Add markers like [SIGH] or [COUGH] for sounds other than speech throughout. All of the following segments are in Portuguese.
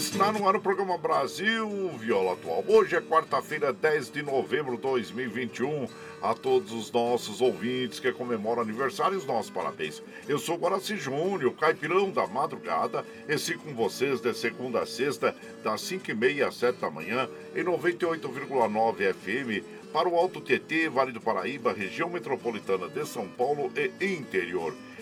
Está no ar o programa Brasil Viola Atual. Hoje é quarta-feira, 10 de novembro de 2021. A todos os nossos ouvintes que comemoram aniversário, os nossos parabéns. Eu sou Guaraci Júnior, caipirão da madrugada, e com vocês de segunda a sexta, das 5h30 às 7 da manhã, em 98,9 FM, para o Alto TT, Vale do Paraíba, região metropolitana de São Paulo e interior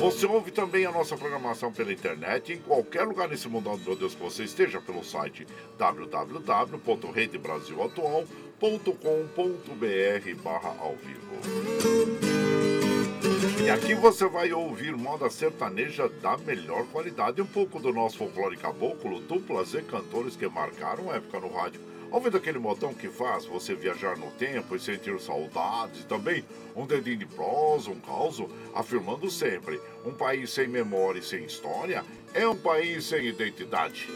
Você ouve também a nossa programação pela internet em qualquer lugar nesse mundo, meu Deus, que você esteja pelo site www.redebrasilatual.com.br barra ao vivo. E aqui você vai ouvir moda sertaneja da melhor qualidade, um pouco do nosso folclore caboclo, duplas e cantores que marcaram época no rádio. Ouvindo aquele modão que faz você viajar no tempo e sentir saudades, também um dedinho de prosa, um caos, afirmando sempre: um país sem memória e sem história é um país sem identidade.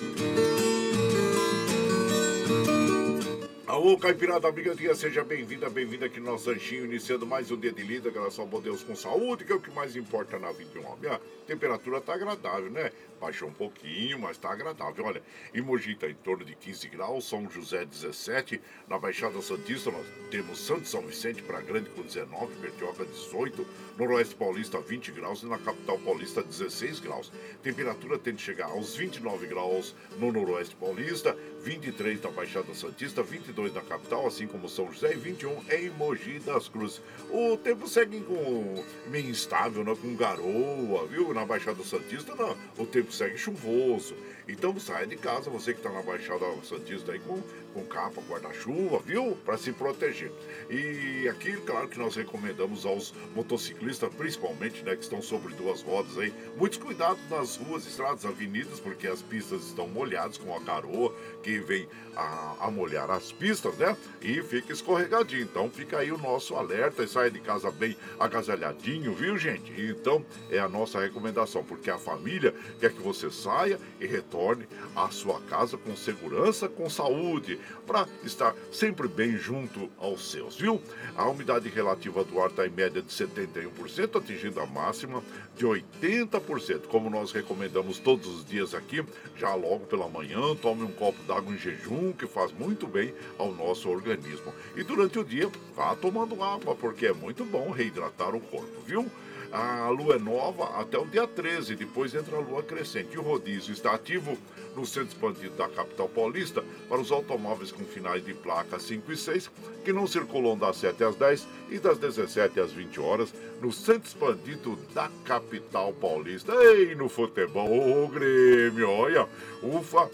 Alô, Caipirada Amiga Dia, seja bem-vinda, bem-vinda aqui no nosso ranchinho, iniciando mais um dia de lida, graças ao bom Deus com saúde, que é o que mais importa na vida de um homem. A temperatura tá agradável, né? Baixou um pouquinho, mas tá agradável. Olha, em Mogi tá em torno de 15 graus, São José 17, na Baixada Santista nós temos Santo São Vicente para Grande com 19, Bertioga 18, Noroeste Paulista 20 graus e na Capital Paulista 16 graus. Temperatura tende a chegar aos 29 graus no Noroeste Paulista, 23 na Baixada Santista, 22 regiões da capital, assim como São José, e 21 em Mogi das Cruzes. O tempo segue com meio instável, né? com garoa, viu? Na Baixada Santista, não. o tempo segue chuvoso. Então saia de casa, você que está na Baixada Santista aí com, com capa, guarda-chuva, viu? Para se proteger. E aqui, claro que nós recomendamos aos motociclistas, principalmente, né, que estão sobre duas rodas aí, muitos cuidados nas ruas, estradas, avenidas, porque as pistas estão molhadas com a garoa que vem a, a molhar as pistas, né? E fica escorregadinho. Então fica aí o nosso alerta e saia de casa bem agasalhadinho, viu, gente? Então é a nossa recomendação, porque a família quer que você saia e retorne à sua casa com segurança, com saúde, para estar sempre bem junto aos seus, viu? A umidade relativa do ar está em média de 71%, atingindo a máxima de 80%. Como nós recomendamos todos os dias aqui, já logo pela manhã, tome um copo d'água em jejum, que faz muito bem ao nosso organismo. E durante o dia, vá tomando água, porque é muito bom reidratar o corpo, viu? A lua é nova até o dia 13, depois entra a lua crescente. E o rodízio está ativo no centro expandido da capital paulista para os automóveis com finais de placa 5 e 6, que não circulam das 7 às 10 e das 17 às 20 horas no centro expandido da capital paulista. Ei, no futebol, ô Grêmio, olha, ufa,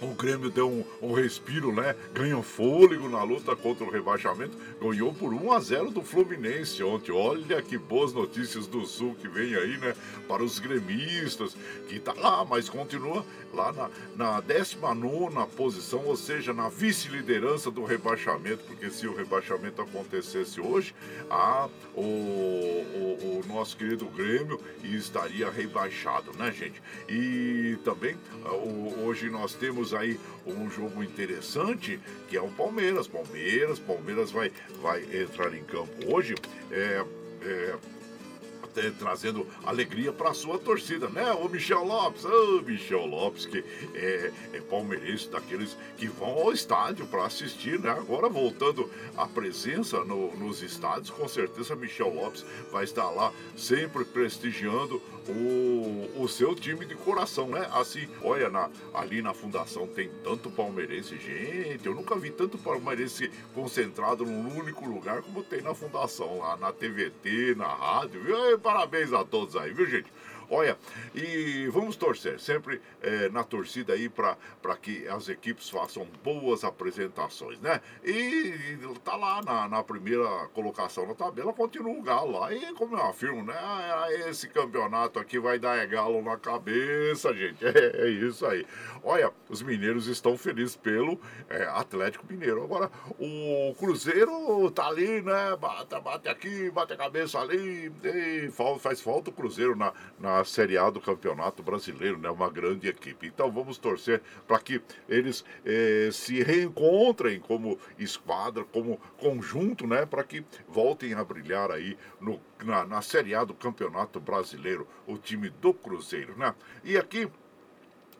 o Grêmio deu um, um, respiro, né? Ganhou fôlego na luta contra o rebaixamento. Ganhou por 1 a 0 do Fluminense ontem. Olha que boas notícias do Sul que vem aí, né? Para os gremistas, que tá lá, mas continua lá na, na 19 posição, ou seja, na vice-liderança do rebaixamento, porque se o rebaixamento acontecesse hoje, ah, o, o, o nosso querido Grêmio estaria rebaixado, né, gente? E também hoje nós temos aí um jogo interessante que é o Palmeiras. Palmeiras, Palmeiras vai, vai entrar em campo hoje. É, é, trazendo alegria para a sua torcida, né? O Michel Lopes, o Michel Lopes, que é, é palmeirense, daqueles que vão ao estádio para assistir, né? Agora voltando à presença no, nos estádios, com certeza Michel Lopes vai estar lá sempre prestigiando o, o seu time de coração, né? Assim, olha, na, ali na fundação tem tanto palmeirense, gente, eu nunca vi tanto palmeirense concentrado num único lugar como tem na fundação, lá na TVT, na rádio, viu? parabéns a todos aí, viu, gente? Olha, e vamos torcer sempre é, na torcida aí para que as equipes façam boas apresentações, né? E, tá lá na, na, primeira colocação na tabela, continua o Galo lá. E como eu afirmo, né? Ah, esse campeonato aqui vai dar é galo na cabeça, gente. [LAUGHS] É, é isso aí. Olha, os mineiros estão felizes pelo é, Atlético Mineiro. Agora, o Cruzeiro tá ali, né? Bate, bate aqui, bate a cabeça ali. E faz falta o Cruzeiro na, na a Série A do Campeonato Brasileiro, né? Uma grande equipe. Então vamos torcer para que eles eh, se reencontrem como esquadra, como conjunto, né? Para que voltem a brilhar aí no, na, na Série A do Campeonato Brasileiro, o time do Cruzeiro, né? E aqui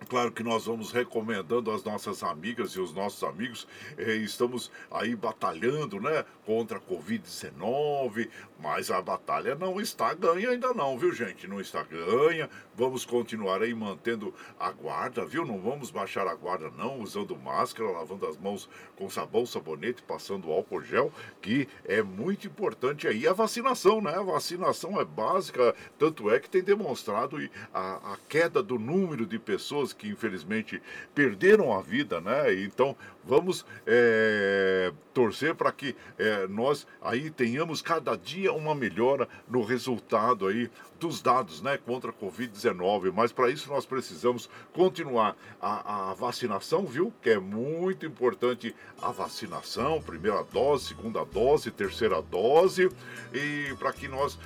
Claro que nós vamos recomendando às nossas amigas e os nossos amigos. Eh, estamos aí batalhando, né, contra a Covid-19, mas a batalha não está ganha ainda não, viu, gente? Não está ganha. Vamos continuar aí mantendo a guarda, viu? Não vamos baixar a guarda não, usando máscara, lavando as mãos com sabão, sabonete, passando álcool gel, que é muito importante aí a vacinação, né? A vacinação é básica, tanto é que tem demonstrado a, a queda do número de pessoas pessoas que infelizmente perderam a vida, né? Então vamos é, torcer para que é, nós aí tenhamos cada dia uma melhora no resultado aí dos dados, né, contra a Covid-19. Mas para isso nós precisamos continuar a, a, vacinação, viu? Que é muito importante a vacinação, primeira dose, segunda dose, terceira dose, e para que nós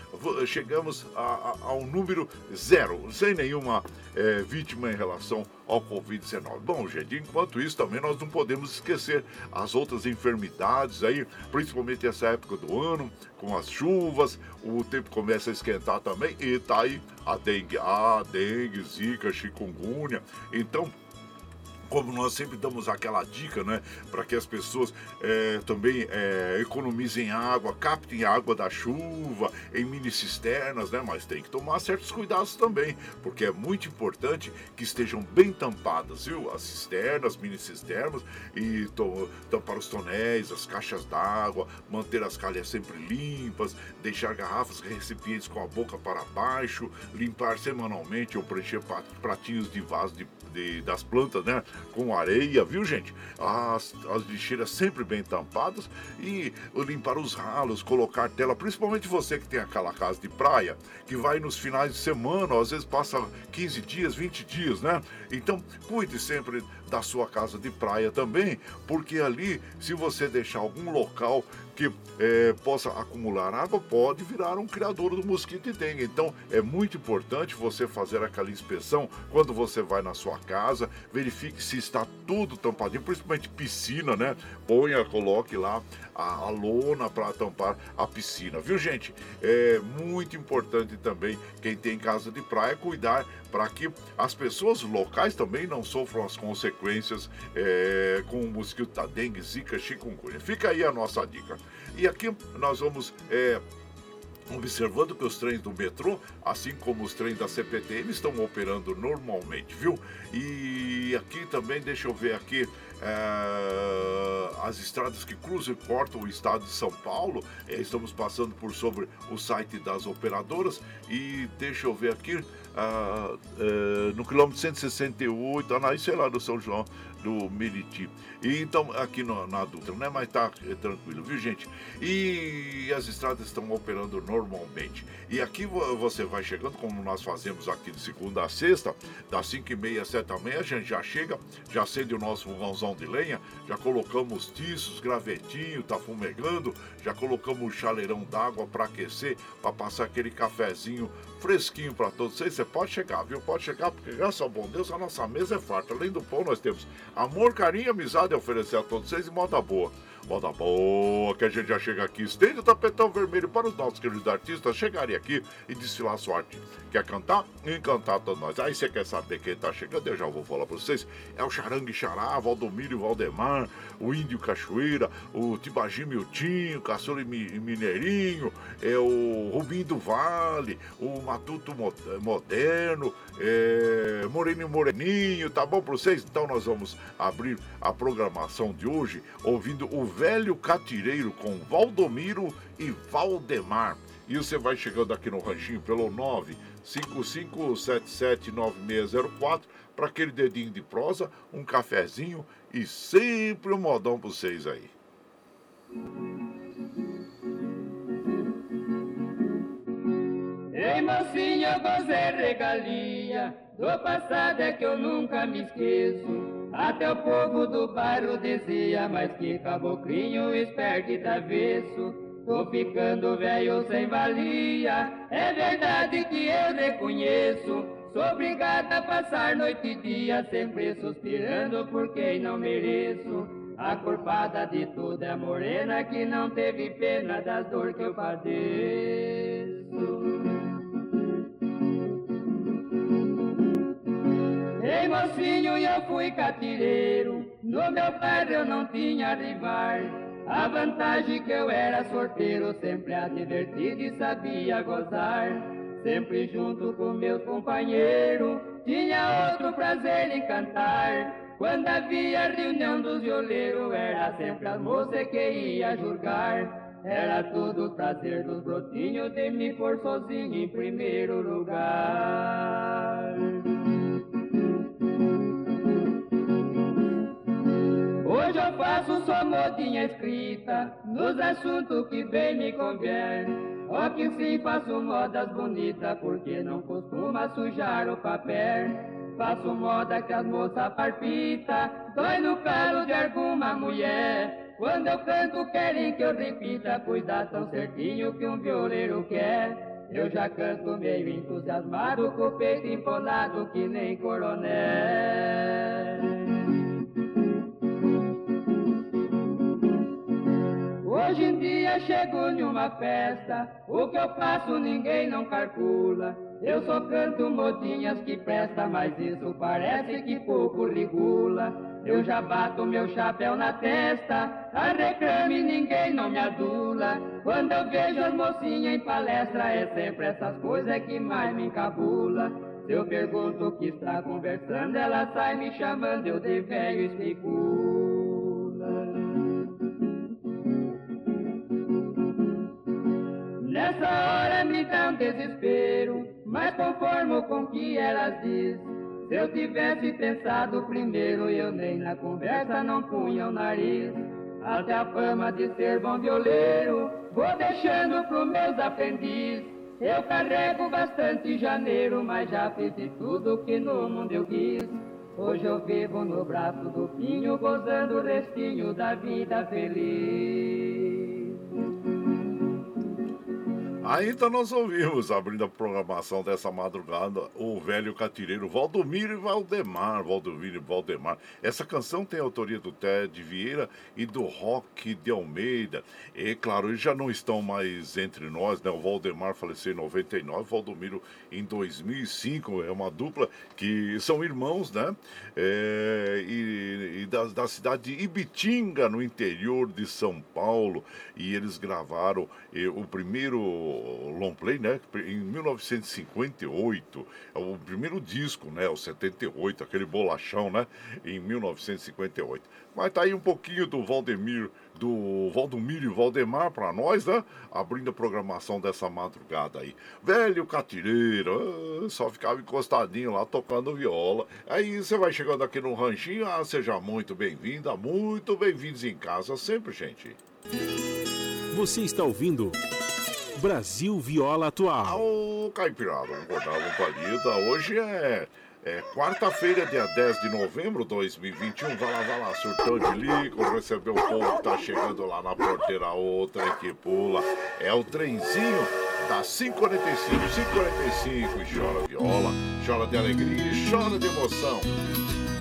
chegamos a, a, ao número zero, sem nenhuma é, vítima em relação ao Covid-19. Bom, gente, enquanto isso também nós não podemos esquecer as outras enfermidades aí, principalmente essa época do ano, com as chuvas, o tempo começa a esquentar também e tá aí a dengue, a dengue, zika, chikungunya. Então, como nós sempre damos aquela dica, né, para que as pessoas é, também é, economizem água, captem água da chuva em mini cisternas, né, mas tem que tomar certos cuidados também, porque é muito importante que estejam bem tampadas, viu, as cisternas, mini cisternas e to, tampar os tonéis, as caixas d'água, manter as calhas sempre limpas, deixar garrafas recipientes com a boca para baixo, limpar semanalmente ou preencher pratinhos de vaso de, de, das plantas, né? com areia, viu gente? As, as lixeiras sempre bem tampadas e limpar os ralos, colocar tela, principalmente você que tem aquela casa de praia, que vai nos finais de semana, às vezes passa 15 dias, 20 dias, né? Então cuide sempre da sua casa de praia também, porque ali, se você deixar algum local que é, possa acumular água, pode virar um criador do mosquito e dengue. Então, é muito importante você fazer aquela inspeção quando você vai na sua casa, verifique se está tudo tampadinho, principalmente piscina, né? Ponha, coloque lá a, a lona para tampar a piscina, viu, gente? É muito importante também quem tem casa de praia cuidar para que as pessoas locais também não sofram as consequências é, com o mosquito da dengue, zika, chikungunya. Fica aí a nossa dica. E aqui nós vamos é, observando que os trens do metrô, assim como os trens da CPTM, estão operando normalmente, viu? E aqui também, deixa eu ver aqui, é, as estradas que cruzam e cortam o estado de São Paulo. É, estamos passando por sobre o site das operadoras e deixa eu ver aqui. Ah, é, no quilômetro 168, ah, sei lá, do São João do Meriti. E então, aqui no, na Dutra, né? Mas tá é, tranquilo, viu, gente? E as estradas estão operando normalmente. E aqui você vai chegando, como nós fazemos aqui de segunda a sexta, das 5h30 às 7h30, a gente já chega, já acende o nosso fogãozão de lenha, já colocamos tiços, gravetinho, tá fumegando, já colocamos o chaleirão d'água para aquecer, para passar aquele cafezinho fresquinho para todos vocês. Você pode chegar, viu? Pode chegar, porque graças ao bom Deus a nossa mesa é farta. Além do pão, nós temos amor, carinho e amizade a oferecer a todos vocês e moda boa. Moda boa, que a gente já chega aqui, estende o tapetão vermelho para os nossos queridos artistas chegarem aqui e desfilar sua arte. Quer cantar? Encantar todos nós. Aí você quer saber quem tá chegando? Eu já vou falar para vocês. É o Charangue Xará, Valdomiro Valdemar, o Índio Cachoeira, o Tibagi Miltinho, Caçula e Mineirinho, é o Rubinho do Vale, o Matuto Moderno, é, Moreno Moreninho, tá bom para vocês? Então nós vamos abrir a programação de hoje ouvindo o Velho Catireiro com Valdomiro e Valdemar. E você vai chegando aqui no ranchinho pelo 955779604 para aquele dedinho de prosa, um cafezinho e sempre um modão para vocês aí. Ei mocinha, você regalia Do passado é que eu nunca me esqueço. Até o povo do bairro dizia Mas que caboclinho esperto e travesso. Tô ficando velho sem valia. É verdade que eu reconheço. Sou obrigada a passar noite e dia Sempre suspirando por quem não mereço. A culpada de tudo é a morena que não teve pena das dores que eu padeço. Ei mocinho, eu fui catireiro, no meu bairro eu não tinha rival. A vantagem que eu era sorteiro, sempre a divertir e sabia gozar. Sempre junto com meus companheiros, tinha outro prazer em cantar. Quando havia reunião dos violeiros, era sempre as moças que ia julgar. Era tudo prazer dos brotinhos de me pôr sozinho em primeiro lugar. Hoje eu faço só modinha escrita nos assuntos que bem me convém. Ó que sim faço modas bonitas porque não costuma sujar o papel. Faço moda que as moças parpita, dói no calo de alguma mulher. Quando eu canto querem que eu repita, pois dá tão certinho que um violeiro quer. Eu já canto meio entusiasmado, com o peito empolado que nem coronel. Chego em uma festa, o que eu faço ninguém não calcula. Eu só canto modinhas que presta, mas isso parece que pouco regula. Eu já bato meu chapéu na testa, a reclame ninguém não me adula. Quando eu vejo as mocinhas em palestra, é sempre essas coisas que mais me encabula. Se eu pergunto o que está conversando, ela sai me chamando, eu de velho especula. Conformo com o que elas diz. Se eu tivesse pensado primeiro, eu nem na conversa não punha o nariz. Até a fama de ser bom violeiro, vou deixando pros meus aprendizes. Eu carrego bastante janeiro, mas já fiz de tudo que no mundo eu quis. Hoje eu vivo no braço do pinho, gozando o restinho da vida feliz. Ainda nós ouvimos, abrindo a programação dessa madrugada, o velho catireiro Valdomiro e Valdemar. Valdomiro e Valdemar. Essa canção tem autoria do Ted Vieira e do Rock de Almeida. E, claro, eles já não estão mais entre nós, né? O Valdemar faleceu em 99, o Valdomiro em 2005. É uma dupla que são irmãos, né? É, e, e da, da cidade de Ibitinga, no interior de São Paulo. E eles gravaram e, o primeiro long play, né? Em 1958, é o primeiro disco, né? O 78, aquele bolachão, né? Em 1958. Mas tá aí um pouquinho do Valdemir, do Valdomiro e Valdemar para nós, né? Abrindo a programação dessa madrugada aí. Velho catireiro, ah, só ficava encostadinho lá tocando viola. Aí você vai chegando aqui no ranchinho, ah, seja muito bem-vinda, muito bem-vindos em casa sempre, gente. Você está ouvindo Brasil Viola Atual. Ô, Caipirada, vamos cortar uma palhita. Hoje é, é quarta-feira, dia 10 de novembro de 2021. Vai lá, vai lá, surtão de licor, recebeu o povo que tá chegando lá na porteira, outra que pula. É o trenzinho das 545, 545 e chora viola, chora de alegria e chora de emoção.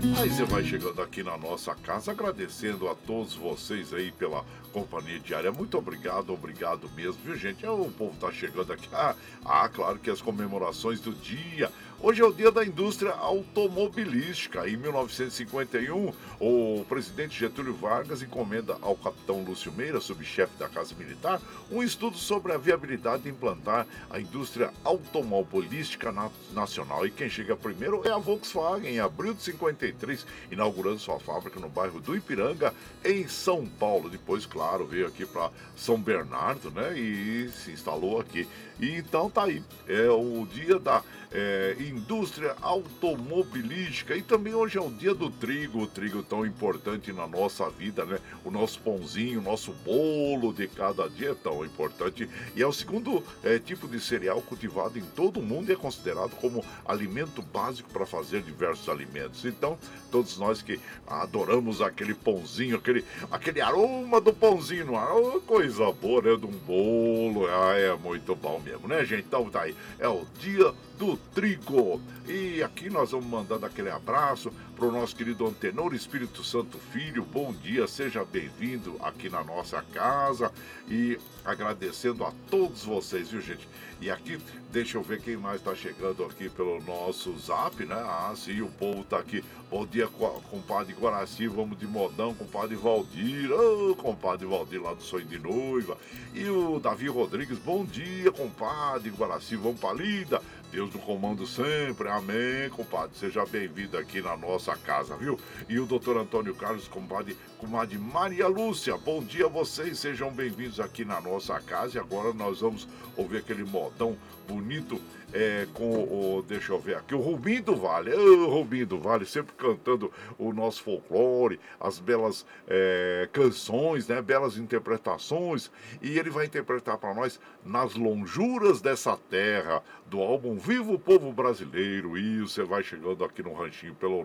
Aí você vai chegando aqui na nossa casa, agradecendo a todos vocês aí pela companhia diária. Muito obrigado, obrigado mesmo, viu gente? É, o povo tá chegando aqui. Ah, ah, claro que as comemorações do dia. Hoje é o dia da indústria automobilística. Em 1951, o presidente Getúlio Vargas encomenda ao capitão Lúcio Meira, subchefe da Casa Militar, um estudo sobre a viabilidade de implantar a indústria automobilística na nacional. E quem chega primeiro é a Volkswagen, em abril de 53, inaugurando sua fábrica no bairro do Ipiranga, em São Paulo. Depois, claro, veio aqui para São Bernardo, né? E se instalou aqui. E então tá aí. É o dia da é, indústria automobilística. E também hoje é o dia do trigo, o trigo tão importante na nossa vida, né? O nosso pãozinho, o nosso bolo de cada dia é tão importante. E é o segundo é, tipo de cereal cultivado em todo o mundo e é considerado como alimento básico para fazer diversos alimentos. Então, todos nós que adoramos aquele pãozinho, aquele, aquele aroma do pãozinho ar, coisa boa, né? De um bolo, ah, é muito bom mesmo, né, gente? Então tá aí, é o dia do trigo. E aqui nós vamos mandando aquele abraço para o nosso querido Antenor Espírito Santo Filho. Bom dia, seja bem-vindo aqui na nossa casa e agradecendo a todos vocês, viu gente? E aqui, deixa eu ver quem mais está chegando aqui pelo nosso zap, né? Ah, sim, o povo está aqui. Bom dia, compadre Guaraci, vamos de modão, compadre Valdir. Ô, oh, compadre Valdir lá do Sonho de Noiva. E o Davi Rodrigues, bom dia, compadre Guaraci, vamos para lida. Deus do comando sempre, amém, compadre. Seja bem-vindo aqui na nossa casa, viu? E o doutor Antônio Carlos, compadre, comadre Maria Lúcia, bom dia a vocês, sejam bem-vindos aqui na nossa casa. E agora nós vamos ouvir aquele modão bonito é, com o, deixa eu ver aqui, o Rubinho do Vale, o Rubinho do Vale, sempre cantando o nosso folclore, as belas é, canções, né, belas interpretações, e ele vai interpretar para nós Nas Lonjuras dessa Terra, do álbum Vivo o Povo Brasileiro. E você vai chegando aqui no Ranchinho pelo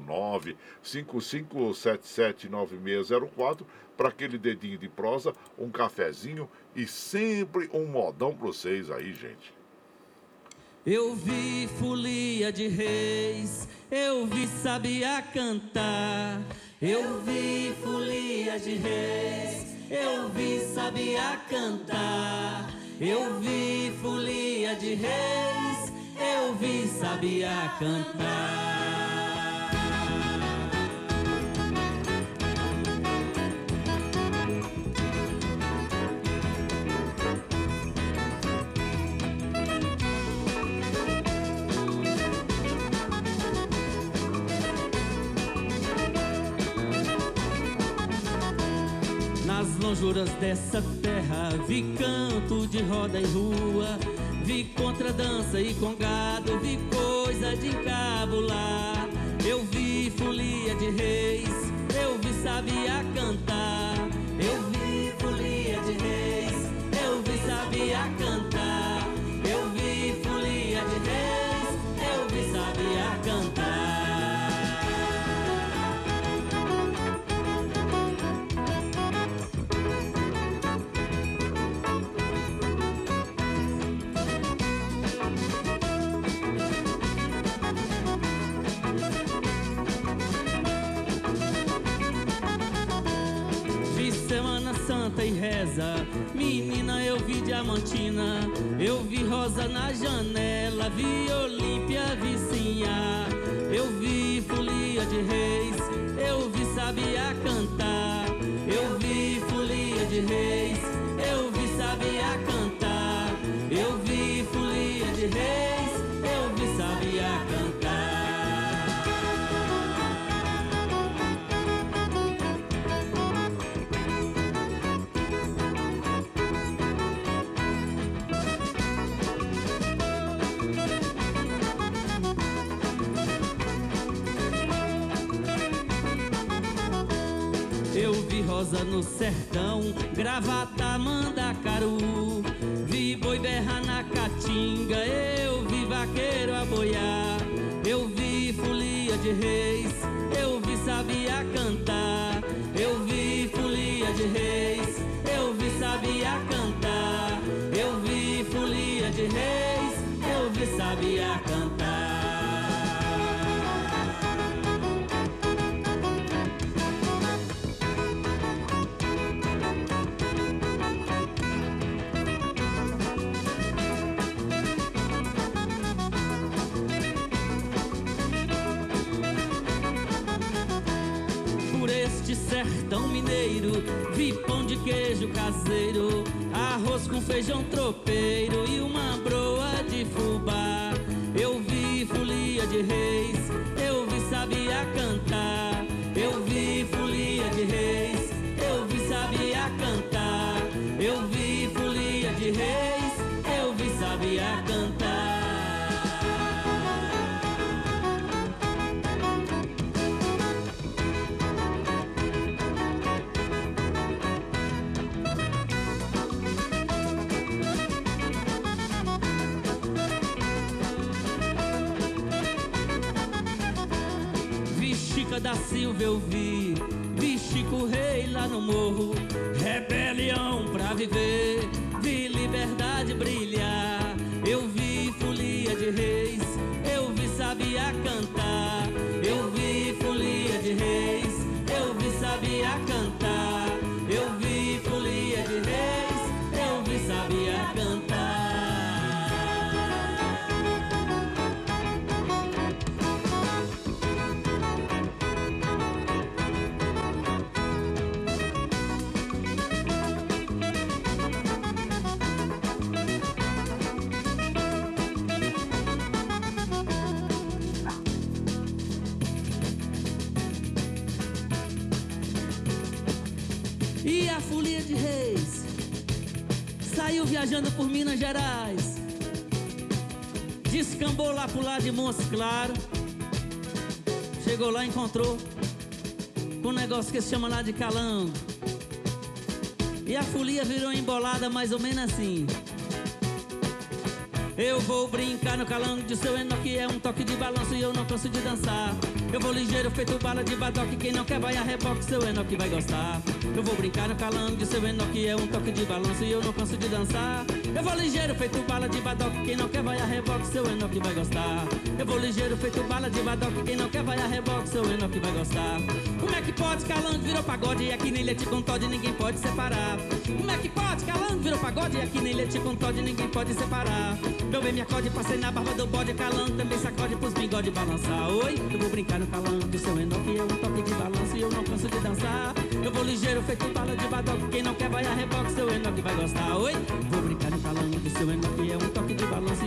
955779604 para aquele dedinho de prosa, um cafezinho e sempre um modão para vocês aí, gente. Eu vi folia de reis, eu vi sabia cantar. Eu vi folia de reis, eu vi sabia cantar. Eu vi folia de reis, eu vi sabia cantar. lonjuras dessa terra. Vi canto de roda e rua. Vi contra dança e congado Vi coisa de encabular. Eu vi folia de reis. Eu vi sabia cantar. Eu vi folia de reis. Eu vi sabia cantar. Menina, eu vi Diamantina, eu vi Rosa na janela, vi Olímpia vizinha, eu vi Folia de Reis, eu vi Sabiá sertão, gravata sejam trocados. De Reis. Saiu viajando por Minas Gerais. Descambou lá pro lado de Montes Claro. Chegou lá, encontrou com um negócio que se chama lá de calão. E a folia virou embolada mais ou menos assim. Eu vou brincar no calango de seu Enoque É um toque de balanço e eu não canso de dançar. Eu vou ligeiro feito bala de badoque Quem não quer vai a reboque, seu Enoque vai gostar. Eu vou brincar no calango de seu Enoque É um toque de balanço e eu não canso de dançar. Eu vou ligeiro feito bala de badoque Quem não quer vai a reboque, seu Enoque vai gostar. Eu vou ligeiro feito bala de badoque Quem não quer vai a reboque, seu Enoque vai gostar. Como é que pode calango virou pagode? É e aqui nem leite com Todd ninguém pode separar. Como é que pode calango virou pagode? É e aqui nem leite com Todd ninguém pode separar. Meu bem me acorde, passei na barba do bode. Calango também sacode pros bigode balançar. Oi, eu vou brincar no calango, seu Enoque é um toque de balanço e eu não canso de dançar. Eu vou ligeiro, feito bala de badoque. Quem não quer vai a reboque, seu Enoque vai gostar. Oi, vou brincar no calango, seu Enoque é um toque de balanço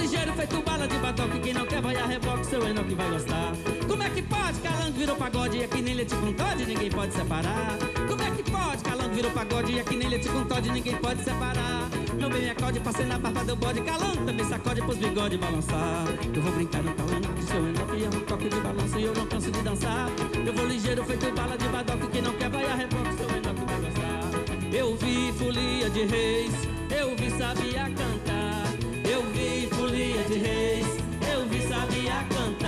ligeiro, feito bala de badoque. Quem não quer vai a reboque, seu Enoque vai gostar. Como é que pode? Calango virou pagode e aqui nem leite com Todd ninguém pode separar. Como é que pode? Calango virou pagode e aqui nem leite com Todd ninguém pode separar. Meu bem me acorde, passei na barba do bode. Calango também sacode pros bigode balançar. Eu vou brincar no calango, seu Enoque é um toque de balanço e eu não canso de dançar. Eu vou ligeiro, feito bala de badoque. Quem não quer vai a reboque, seu Enoque vai gostar. Eu vi folia de reis, eu vi sabia cantar. Eu vi de reis, eu vi sabia cantar.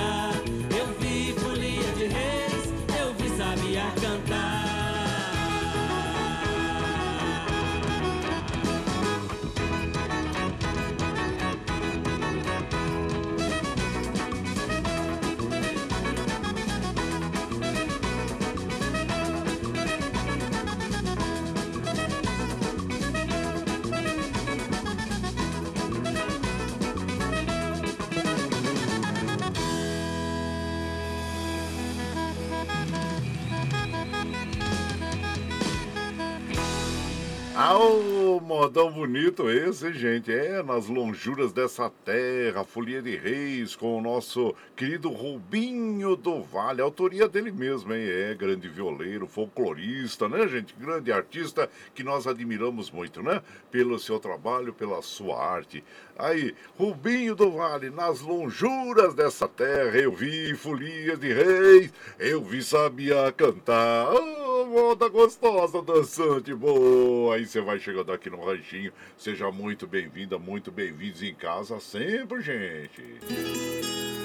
Ah, ô, modão bonito esse, gente. É, nas lonjuras dessa terra, Folia de Reis, com o nosso querido Rubinho do Vale. autoria dele mesmo, hein? É, grande violeiro, folclorista, né, gente? Grande artista que nós admiramos muito, né? Pelo seu trabalho, pela sua arte. Aí, Rubinho do Vale, nas lonjuras dessa terra, eu vi Folia de Reis, eu vi Sabia cantar. Ô, moda gostosa, dançante, boa. Aí você vai chegando aqui no ranchinho. Seja muito bem-vinda, muito bem-vindos em casa sempre, gente.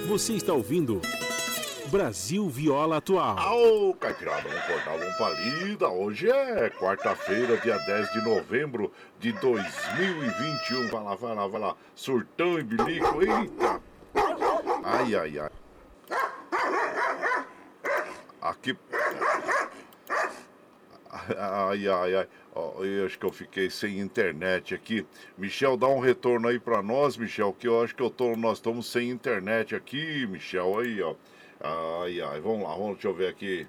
Você está ouvindo Brasil Viola Atual. Ao Caipirada, vamos cortar uma palida. Hoje é quarta-feira, dia 10 de novembro de 2021. Vai lá, vai lá, vai lá. Surtão e bilico, eita. Ai, ai, ai. Aqui. Ai, ai, ai. Eu acho que eu fiquei sem internet aqui. Michel, dá um retorno aí pra nós, Michel, que eu acho que eu tô, nós estamos sem internet aqui, Michel. Aí, ó. Ai, ai. Vamos lá, vamos, deixa eu ver aqui.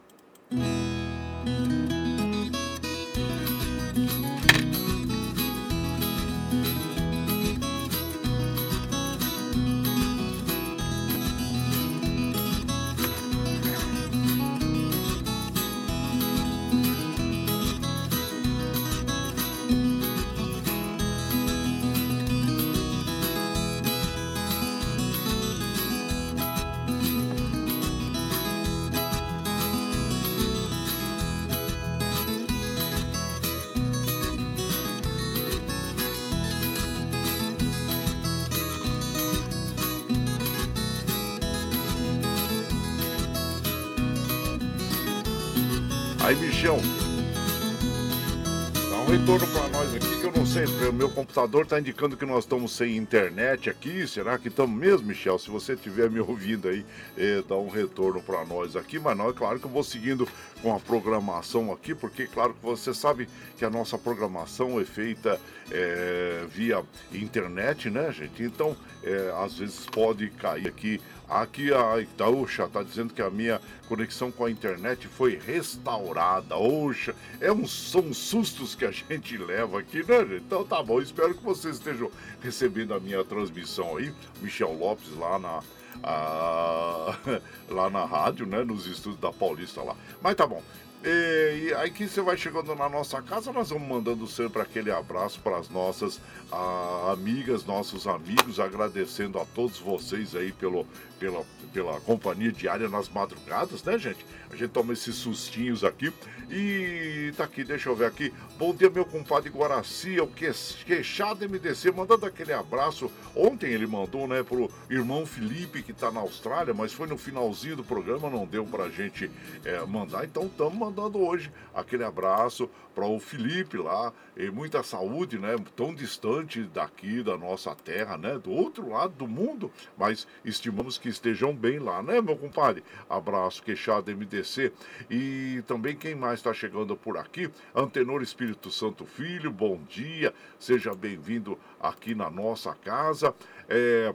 Eu não sei. O meu computador tá indicando que nós estamos sem internet aqui. Será que estamos mesmo, Michel? Se você estiver me ouvindo aí, eh, dá um retorno pra nós aqui. Mas não, é claro que eu vou seguindo com a programação aqui, porque, claro que você sabe que a nossa programação é feita eh, via internet, né, gente? Então, eh, às vezes pode cair aqui. Aqui a Itaúcha está dizendo que a minha conexão com a internet foi restaurada. Oxa, é um, são sustos que a gente leva aqui, né? Então tá bom, espero que vocês estejam recebendo a minha transmissão aí. Michel Lopes lá na, a- [LAUGHS] lá na rádio, né? Nos estúdios da Paulista lá. Mas tá bom. E, e aí que você vai chegando na nossa casa, nós vamos mandando sempre aquele abraço para as nossas ah, amigas, nossos amigos, agradecendo a todos vocês aí pelo, pela, pela companhia diária nas madrugadas, né, gente? A gente toma esses sustinhos aqui. E tá aqui, deixa eu ver aqui. Bom dia, meu compadre Guaraci, o que- queixado MDC, mandando aquele abraço. Ontem ele mandou, né, pro irmão Felipe, que tá na Austrália, mas foi no finalzinho do programa, não deu pra gente eh, mandar. Então estamos mandando hoje aquele abraço para o Felipe lá, e muita saúde, né? Tão distante daqui da nossa terra, né? Do outro lado do mundo, mas estimamos que estejam bem lá, né, meu compadre? Abraço, queixado MDC. E também quem mais está chegando por aqui? Antenor Espírito Santo Filho, bom dia, seja bem-vindo aqui na nossa casa. É,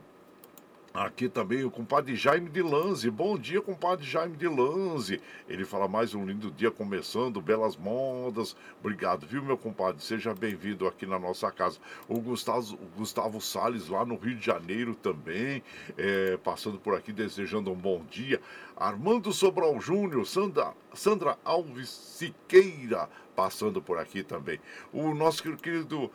Aqui também o compadre Jaime de Lanze. Bom dia, compadre Jaime de Lanze. Ele fala mais um lindo dia começando, belas modas. Obrigado, viu, meu compadre? Seja bem-vindo aqui na nossa casa. O Gustavo, o Gustavo Salles, lá no Rio de Janeiro também, é, passando por aqui, desejando um bom dia. Armando Sobral Júnior, Sandra, Sandra Alves Siqueira, passando por aqui também. O nosso querido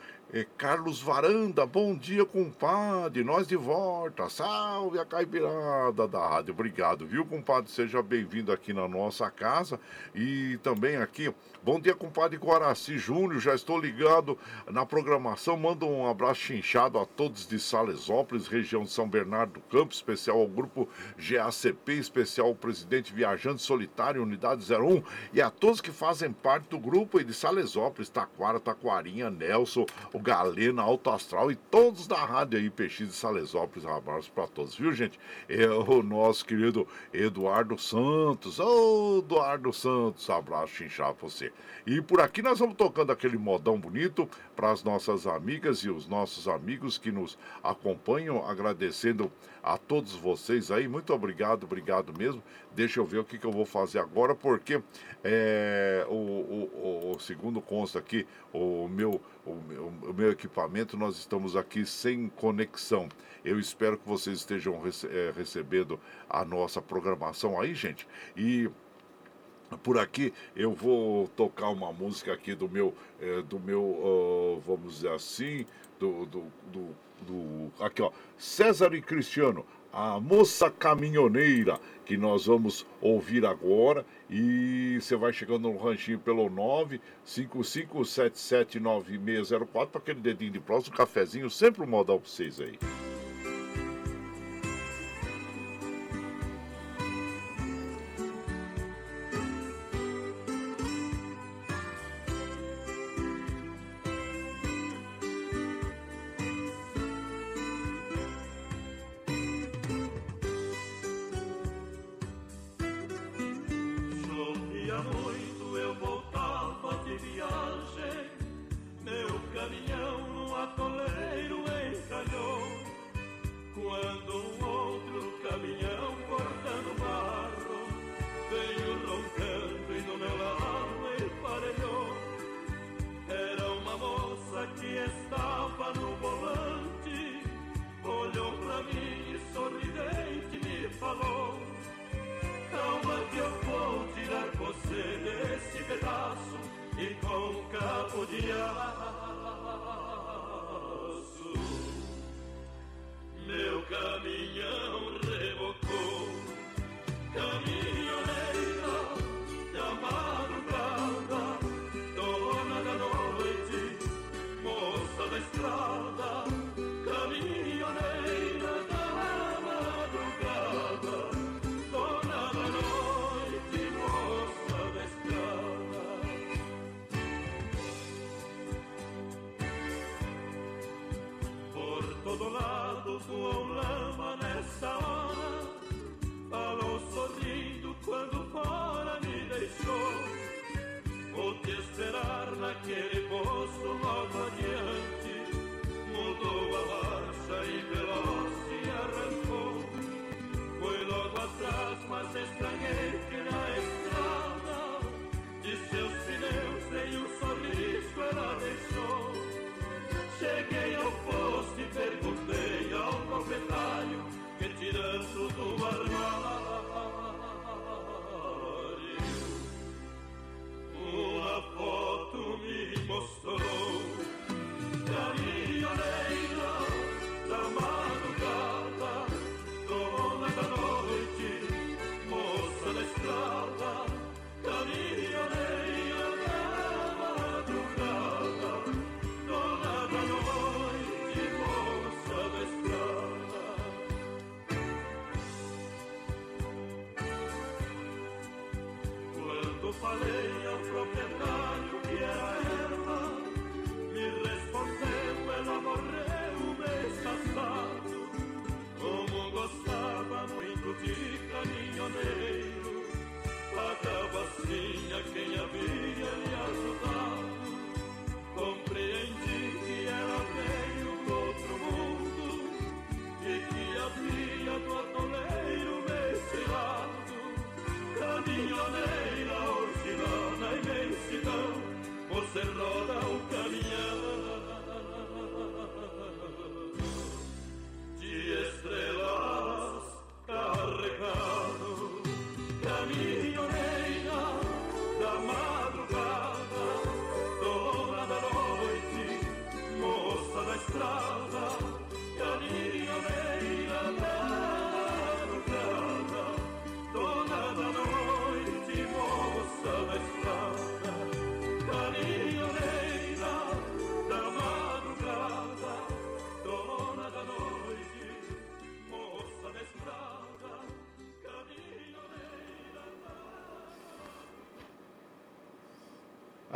Carlos Varanda, bom dia, compadre. Nós de volta. Salve a caipirada da rádio. Obrigado, viu, compadre? Seja bem-vindo aqui na nossa casa. E também aqui, bom dia, compadre Guaraci Júnior. Já estou ligado na programação. Manda um abraço chinchado a todos de Salesópolis, região de São Bernardo do Campo, especial ao grupo GACP, especial ao presidente Viajante Solitário, Unidade 01, e a todos que fazem parte do grupo e de Salesópolis, Taquara, Taquarinha, Nelson o Galena, Alto Astral e todos da rádio aí, PX de Salesópolis. Um abraço para todos, viu, gente? É o nosso querido Eduardo Santos. Ô, Eduardo Santos, abraço, chinchar você. E por aqui nós vamos tocando aquele modão bonito para as nossas amigas e os nossos amigos que nos acompanham, agradecendo a todos vocês aí. Muito obrigado, obrigado mesmo. Deixa eu ver o que, que eu vou fazer agora, porque é, o, o, o, segundo consta aqui, o meu, o, meu, o meu equipamento, nós estamos aqui sem conexão. Eu espero que vocês estejam rece é, recebendo a nossa programação aí, gente. E por aqui eu vou tocar uma música aqui do meu, é, do meu, uh, vamos dizer assim, do, do, do, do, aqui ó, César e Cristiano, a moça caminhoneira que nós vamos ouvir agora. E você vai chegando no ranchinho pelo 955779604 para aquele dedinho de próximo, um cafezinho, sempre um modal para vocês aí.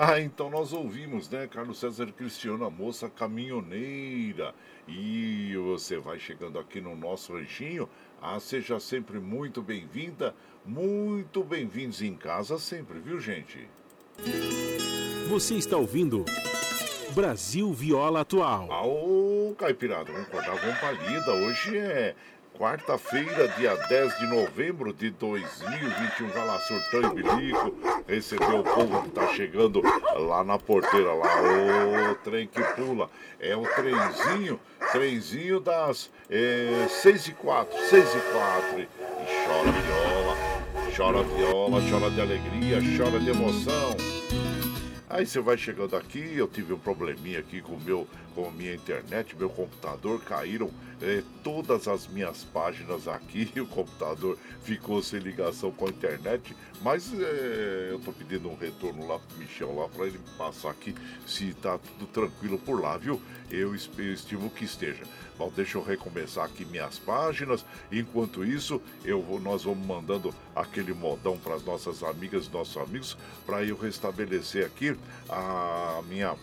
Ah, então nós ouvimos, né? Carlos César Cristiano, a moça caminhoneira. E você vai chegando aqui no nosso ranchinho. Ah, seja sempre muito bem-vinda, muito bem-vindos em casa sempre, viu, gente? Você está ouvindo Brasil Viola Atual. Ô, Caipirada, vamos acordar com palida. Hoje é quarta-feira, dia 10 de novembro de 2021. Vai lá, surtão e bilico. Recebeu o povo que tá chegando lá na porteira, lá. Ô, trem que pula. É o trenzinho, trenzinho das é, 6 e 4, 6 e 4. E chora viola, chora viola, chora de alegria, chora de emoção. Aí você vai chegando aqui, eu tive um probleminha aqui com meu, com minha internet, meu computador caíram eh, todas as minhas páginas aqui, [LAUGHS] o computador ficou sem ligação com a internet, mas eh, eu tô pedindo um retorno lá pro Michel lá para ele passar aqui se tá tudo tranquilo por lá, viu? Eu, eu estimo que esteja. Bom, deixa eu recomeçar aqui minhas páginas. Enquanto isso, eu vou, nós vamos mandando aquele modão para as nossas amigas e nossos amigos para eu restabelecer aqui a minha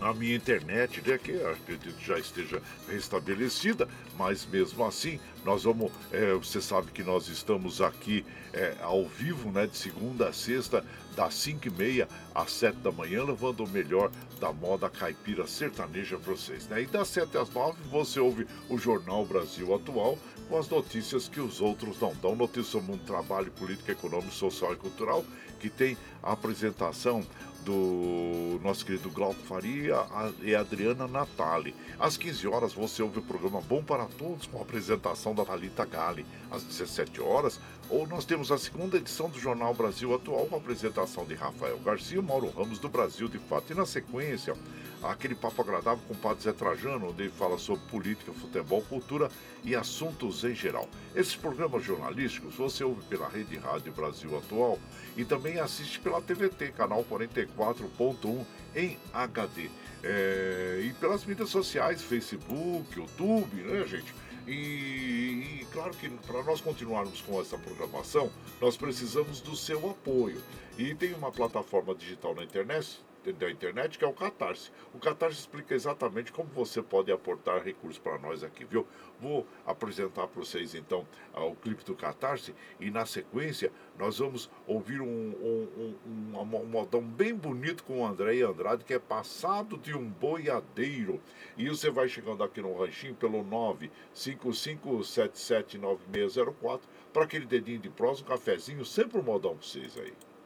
a minha internet, né, que acredito já esteja restabelecida, mas mesmo assim, nós vamos, é, você sabe que nós estamos aqui é, ao vivo, né, de segunda a sexta, das 5 e meia às 7 da manhã, levando o melhor da moda caipira sertaneja para vocês, né, e das 7 às 9 você ouve o Jornal Brasil Atual, com as notícias que os outros não dão, notícias sobre o trabalho político, econômico, social e cultural, que tem a apresentação do nosso querido Glauco Faria e Adriana Natali. Às 15 horas você ouve o programa Bom para Todos com a apresentação da Thalita Gale. Às 17 horas, ou nós temos a segunda edição do Jornal Brasil Atual com a apresentação de Rafael Garcia e Mauro Ramos do Brasil de Fato. E na sequência, aquele papo agradável com o Padre Zé Trajano, onde ele fala sobre política, futebol, cultura e assuntos em geral. Esses programas jornalísticos você ouve pela Rede Rádio Brasil Atual e também assiste pela TVT, canal 44.1 em HD. É, e pelas mídias sociais, Facebook, YouTube, né, gente? E, e claro que para nós continuarmos com essa programação, nós precisamos do seu apoio. E tem uma plataforma digital na internet, da internet que é o Catarse. O Catarse explica exatamente como você pode aportar recursos para nós aqui, viu? Vou apresentar para vocês então ah, o clipe do Catarse e na sequência nós vamos ouvir um, um, um, um, modão bem bonito com o André Andrade que é passado de um boiadeiro. E você vai chegando aqui no ranchinho pelo 955779604 para aquele dedinho de prosa, um cafezinho, sempre um modão para vocês aí.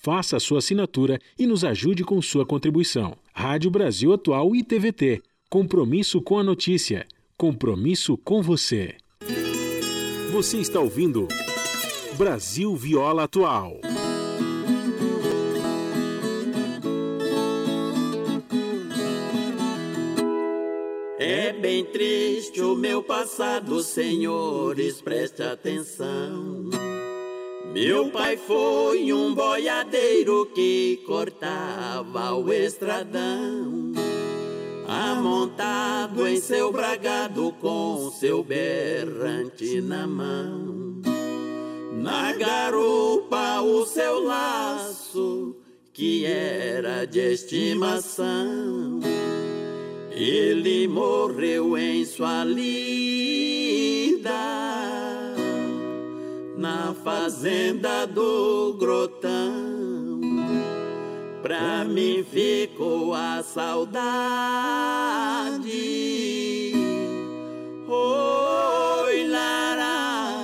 Faça a sua assinatura e nos ajude com sua contribuição. Rádio Brasil Atual e TVT. Compromisso com a notícia. Compromisso com você. Você está ouvindo Brasil Viola Atual. É bem triste o meu passado, senhores, preste atenção. Meu pai foi um boiadeiro que cortava o estradão, amontado em seu bragado com seu berrante na mão. Na garupa o seu laço, que era de estimação. Ele morreu em sua lida na fazenda do grotão. Pra mim ficou a saudade. Oi, larai,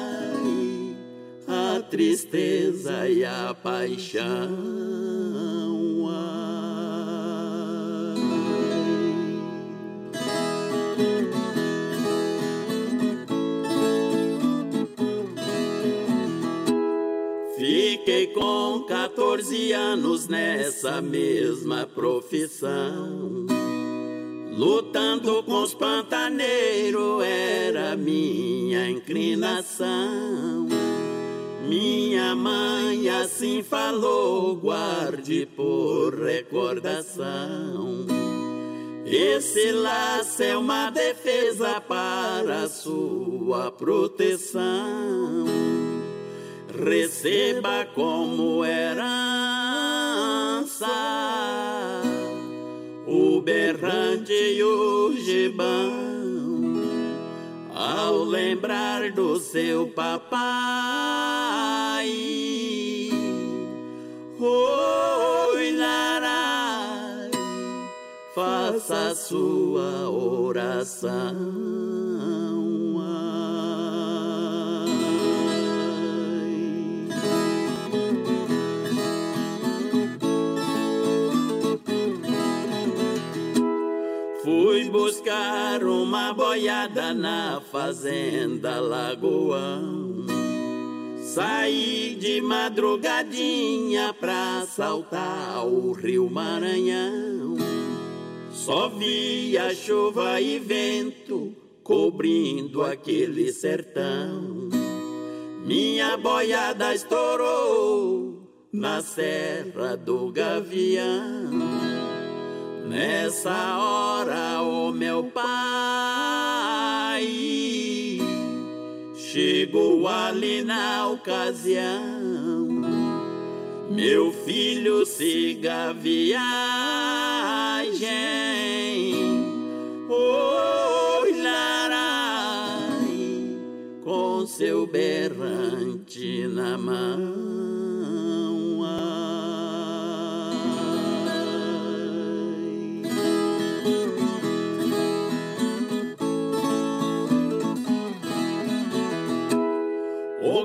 a tristeza e a paixão. Fiquei com 14 anos nessa mesma profissão. Lutando com os pantaneiros era minha inclinação. Minha mãe assim falou, guarde por recordação. Esse laço é uma defesa para sua proteção receba como herança o berrante e o gibão ao lembrar do seu papai. Oi, larai, faça sua oração. Uma boiada na fazenda Lagoão. Saí de madrugadinha pra saltar o rio Maranhão. Só via chuva e vento cobrindo aquele sertão. Minha boiada estourou na serra do Gavião. Nessa hora, o oh meu pai chegou ali na ocasião. Meu filho siga a viagem. Larai, com seu berrante na mão.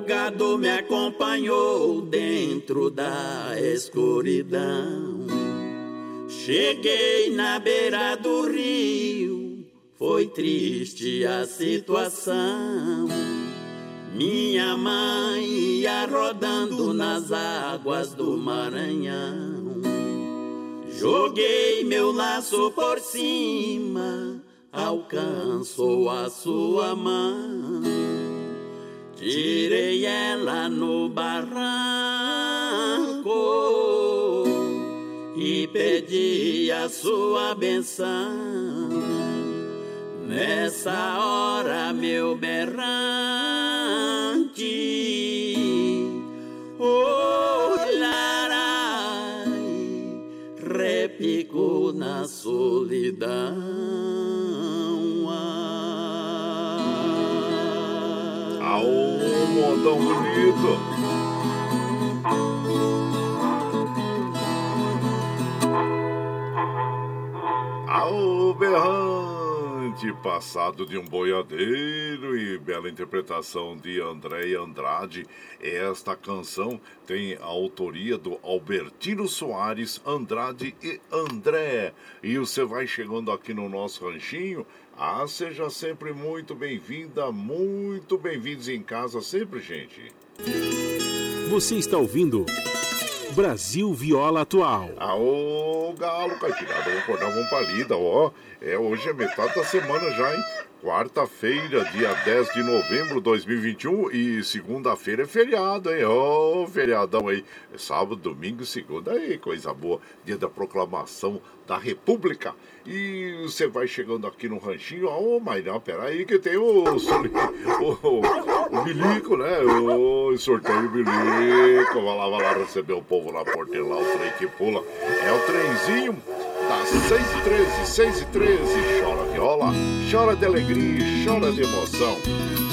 Gado me acompanhou dentro da escuridão. Cheguei na beira do rio, foi triste a situação. Minha mãe ia rodando nas águas do Maranhão. Joguei meu laço por cima, alcançou a sua mão. Tirei ela no barranco e pedi a sua benção. Nessa hora, meu berrante, larai, repicou na solidão. Modão bonito. Ao berrante passado de um boiadeiro e bela interpretação de André Andrade. Esta canção tem a autoria do Albertino Soares, Andrade e André. E você vai chegando aqui no nosso ranchinho ah, seja sempre muito bem-vinda, muito bem-vindos em casa sempre, gente. Você está ouvindo Brasil Viola Atual. Aô, galo, caipirada, vamos acordar, vamos pra lida, ó. É, hoje é metade da semana já, hein? Quarta-feira, dia 10 de novembro de 2021 e segunda-feira é feriado, hein? Ô, oh, feriadão aí. É sábado, domingo, segunda aí, coisa boa. Dia da proclamação da República. E você vai chegando aqui no ranchinho, ô, oh, mas não, peraí que tem [LAUGHS] o, o, o, bilico, né? O sorteio bilico. Vai lá, vai lá receber o povo na porteira lá, o trem que pula. É o trenzinho das 6 e 13, 6 e 13. Chora viola, chora de alegria, chora de emoção.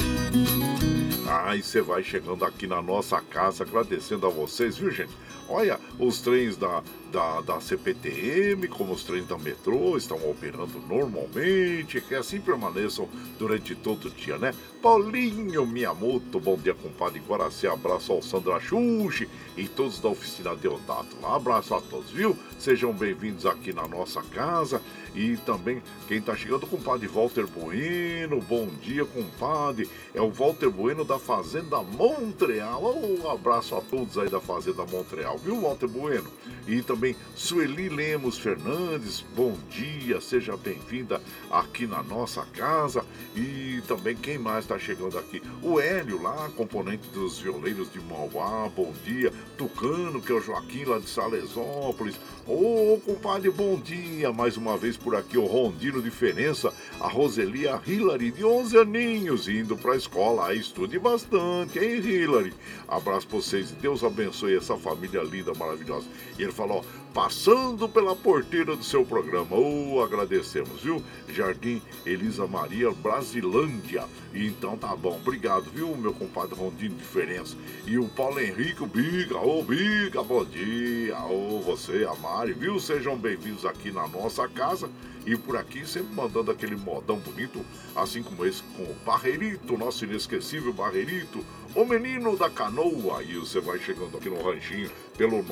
Ai, você vai chegando aqui na nossa casa, agradecendo a vocês, viu, gente? Olha, os trens da, da, da CPTM, como os trens da metrô, estão operando normalmente, que assim permaneçam durante todo o dia, né? Paulinho Miyamoto, bom dia, compadre Guaraci, abraço ao Sandra Xuxi e todos da oficina Deodato. Um abraço a todos, viu? Sejam bem-vindos aqui na nossa casa. E também quem está chegando, o compadre Walter Bueno. Bom dia, compadre. É o Walter Bueno da Fazenda Montreal. Um abraço a todos aí da Fazenda Montreal, viu, Walter Bueno? E também Sueli Lemos Fernandes. Bom dia, seja bem-vinda aqui na nossa casa. E também quem mais está chegando aqui? O Hélio lá, componente dos violeiros de Mauá. Bom dia. Tucano, que é o Joaquim lá de Salesópolis. Ô, oh, compadre, bom dia. Mais uma vez por aqui o Rondino Diferença, a Roselia Hillary, de 11 aninhos, indo para a escola. Aí estude bastante, hein, Hillary? Abraço para vocês. Deus abençoe essa família linda, maravilhosa. E ele falou, passando pela porteira do seu programa. Oh, agradecemos, viu? Jardim Elisa Maria Brasilândia. Então tá bom, obrigado, viu, meu compadre Rondinho Diferença. E o Paulo Henrique, o Biga, ô oh, Biga, bom dia. Ô, oh, você, a Mari, viu? Sejam bem-vindos aqui na nossa casa. E por aqui sempre mandando aquele modão bonito, assim como esse com o Barreirito, nosso inesquecível Barreirito, o menino da canoa. E você vai chegando aqui no ranchinho pelo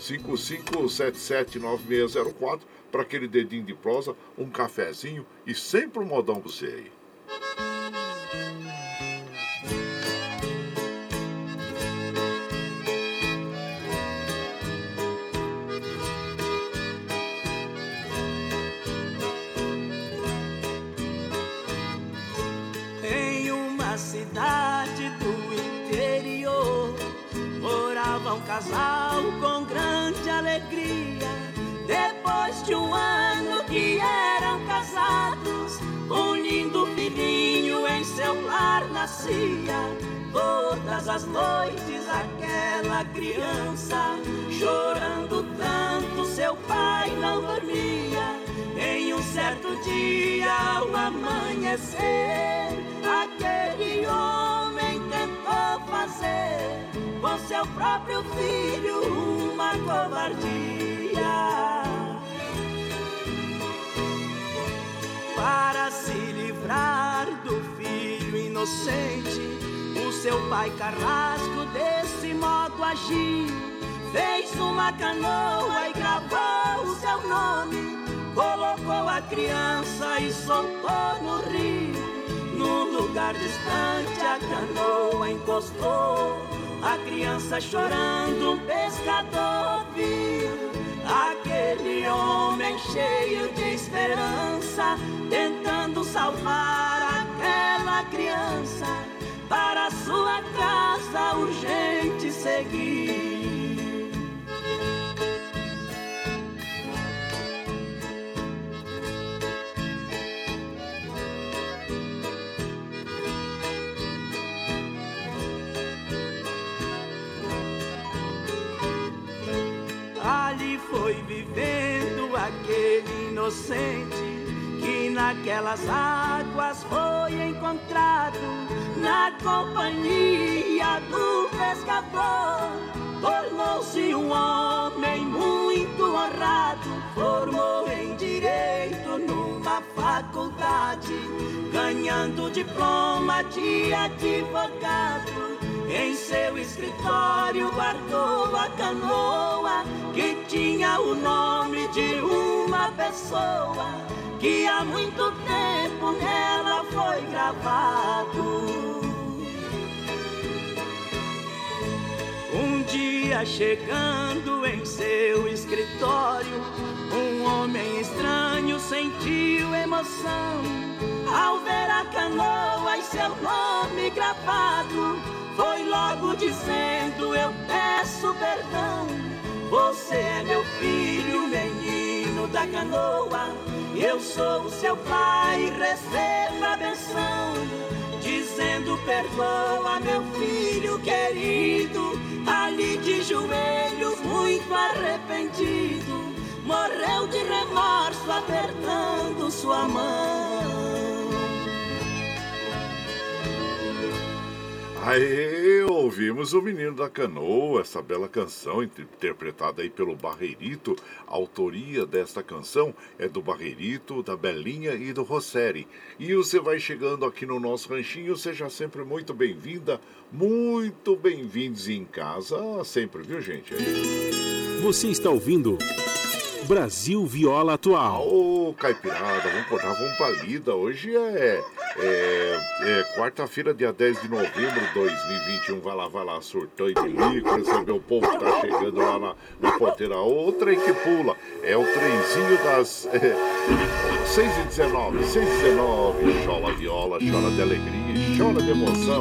955779604 para aquele dedinho de prosa, um cafezinho e sempre um modão pra você aí. Casal com grande alegria. Depois de um ano que eram casados, um lindo filhinho em seu lar nascia. Todas as noites aquela criança chorando tanto, seu pai não dormia. Em um certo dia, ao amanhecer, aquele homem com seu próprio filho uma covardia. Para se livrar do filho inocente, o seu pai carrasco desse modo agiu. Fez uma canoa e gravou o seu nome, colocou a criança e soltou no rio. Num lugar distante a canoa encostou a criança chorando, um pescador viu aquele homem cheio de esperança, tentando salvar aquela criança para sua casa urgente seguir. Vivendo aquele inocente que naquelas águas foi encontrado na companhia do pescador. Tornou-se um homem muito honrado, formou em direito numa faculdade, ganhando diploma de advogado. Em seu escritório guardou a canoa que tinha o nome de uma pessoa que há muito tempo nela foi gravado. Um dia chegando em seu escritório, um homem estranho sentiu emoção ao ver a canoa e seu nome gravado. Foi logo dizendo: Eu peço perdão. Você é meu filho, menino da canoa. Eu sou seu pai, receba a benção. Dizendo perdoa, meu filho querido. Ali de joelhos, muito arrependido. Morreu de remorso, apertando sua mão. Aí ouvimos o Menino da Canoa, essa bela canção interpretada aí pelo Barreirito. A autoria desta canção é do Barreirito, da Belinha e do Rosseri. E você vai chegando aqui no nosso ranchinho, seja sempre muito bem-vinda, muito bem-vindos em casa, sempre, viu gente? Você está ouvindo Brasil Viola Atual. Ô, Caipirada, vamos cortar, vamos pra lida. Hoje é, é, é quarta-feira, dia 10 de novembro de 2021. Vai lá, vai lá, surtão e bilico, receber o povo que tá chegando lá na, na porteira. O trem que pula é o trenzinho das é, 6 e 19, 6 e 19. Chola viola, chora de alegria, chora de emoção.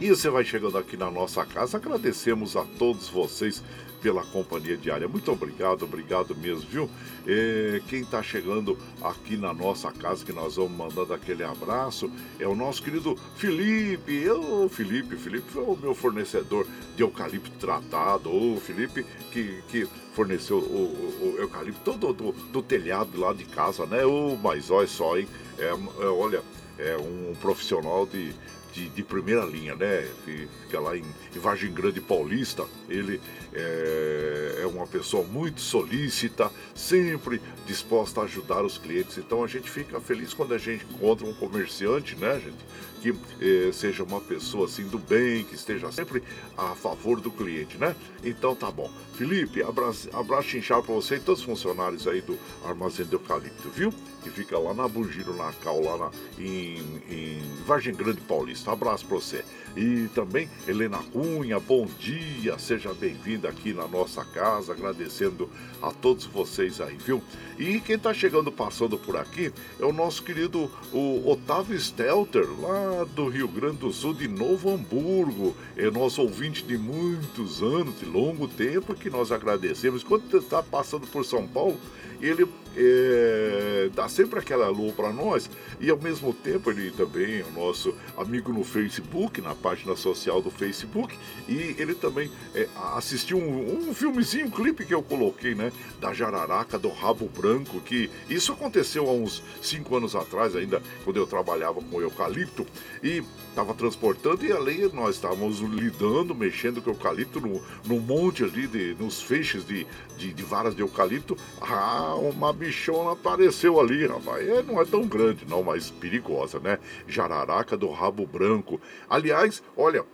E você vai chegando aqui na nossa casa. Agradecemos a todos vocês pela companhia diária. Muito obrigado, obrigado mesmo, viu? É, quem está chegando aqui na nossa casa, que nós vamos mandando aquele abraço, é o nosso querido Felipe. Eu, Felipe, Felipe foi o meu fornecedor de eucalipto tratado. O Felipe que, que forneceu o, o, o eucalipto todo do, do, telhado lá de casa, né? O, mas olha só, hein? É, é, olha, é um profissional de de, de, primeira linha, né? Fica lá em, em Vargem Grande Paulista. Ele é, é, uma pessoa muito solícita, sempre disposta a ajudar os clientes. Então a gente fica feliz quando a gente encontra um comerciante, né, gente? Que é, seja uma pessoa assim do bem, que esteja sempre a favor do cliente, né? Então tá bom. Felipe, abraço, abraço inchado para você e todos os funcionários aí do Armazém de Eucalipto, viu? Que fica lá na Bugiro, na Cal, lá na, em, em Vargem Grande Paulista. Abraço para você. E também Helena Cunha, bom dia, seja bem-vinda aqui na nossa casa, agradecendo a todos vocês aí, viu? E quem está chegando, passando por aqui, é o nosso querido o Otávio Stelter, lá do Rio Grande do Sul, de Novo Hamburgo. É nosso ouvinte de muitos anos, de longo tempo, que nós agradecemos. Quando está passando por São Paulo, ele é, dá sempre aquela alô para nós e ao mesmo tempo ele também é o nosso amigo no Facebook, na página social do Facebook e ele também é, assistiu um, um filmezinho, um clipe que eu coloquei, né, da jararaca do rabo branco, que isso aconteceu há uns 5 anos atrás ainda, quando eu trabalhava com eucalipto e estava transportando e ali nós estávamos lidando, mexendo com eucalipto no, no monte ali, de, nos feixes de, de, de varas de eucalipto, ah, uma bichona apareceu ali, rapaz. É, não é tão grande, não, mas perigosa, né? Jararaca do rabo branco. Aliás, olha,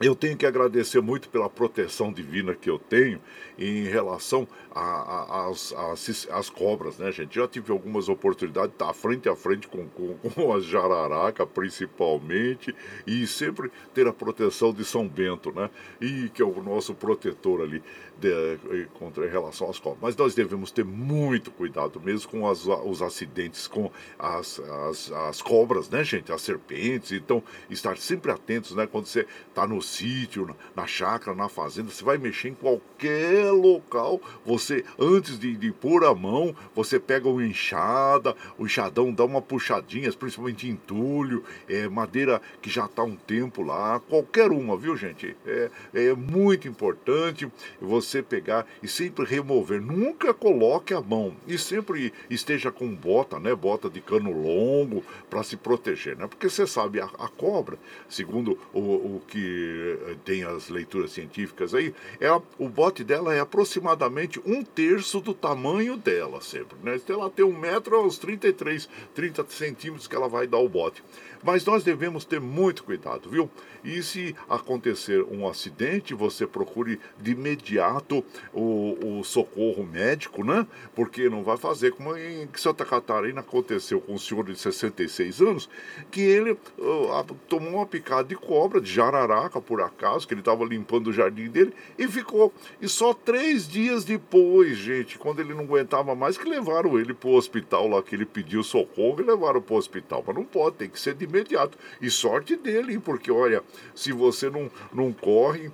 eu tenho que agradecer muito pela proteção divina que eu tenho em relação às cobras, né, gente? Já tive algumas oportunidades de estar frente a frente com, com, [LAUGHS] com as jararaca, principalmente, e sempre ter a proteção de São Bento, né? E que é o nosso protetor ali de, contra em relação às cobras. Mas nós devemos ter muito cuidado mesmo com as, os acidentes com as, as, as cobras, né, gente? As serpentes. Então, estar sempre atentos, né? Quando você está no sítio, na, na chácara, na fazenda, você vai mexer em qualquer local, você, antes de, de pôr a mão, você pega uma enxada, o enxadão dá uma puxadinha, principalmente entulho, é, madeira que já está um tempo lá, qualquer uma, viu gente? É, é muito importante você pegar e sempre remover, nunca coloque a mão e sempre esteja com bota, né? Bota de cano longo para se proteger, né? Porque você sabe, a, a cobra, segundo o, o que eh, tem as leituras científicas aí, ela, o bote dela é aproximadamente um terço do tamanho dela sempre, né? Então ela tem um metro aos 33, 30 centímetros que ela vai dar o bote. Mas nós devemos ter muito cuidado, viu? E se acontecer um acidente, você procure de imediato o, o socorro médico, né? Porque não vai fazer como em Santa Catarina aconteceu com um senhor de 66 anos, que ele uh, tomou uma picada de cobra, de jararaca, por acaso, que ele estava limpando o jardim dele, e ficou. E só três dias depois, gente, quando ele não aguentava mais, que levaram ele para o hospital lá, que ele pediu socorro e levaram para o hospital. Mas não pode, tem que ser de imediato. E sorte dele? Porque olha, se você não, não corre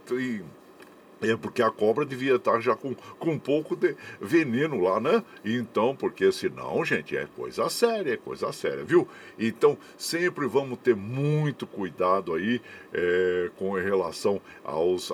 é porque a cobra devia estar já com, com um pouco de veneno lá, né? Então, porque senão, gente, é coisa séria, é coisa séria, viu? Então, sempre vamos ter muito cuidado aí é, com relação aos,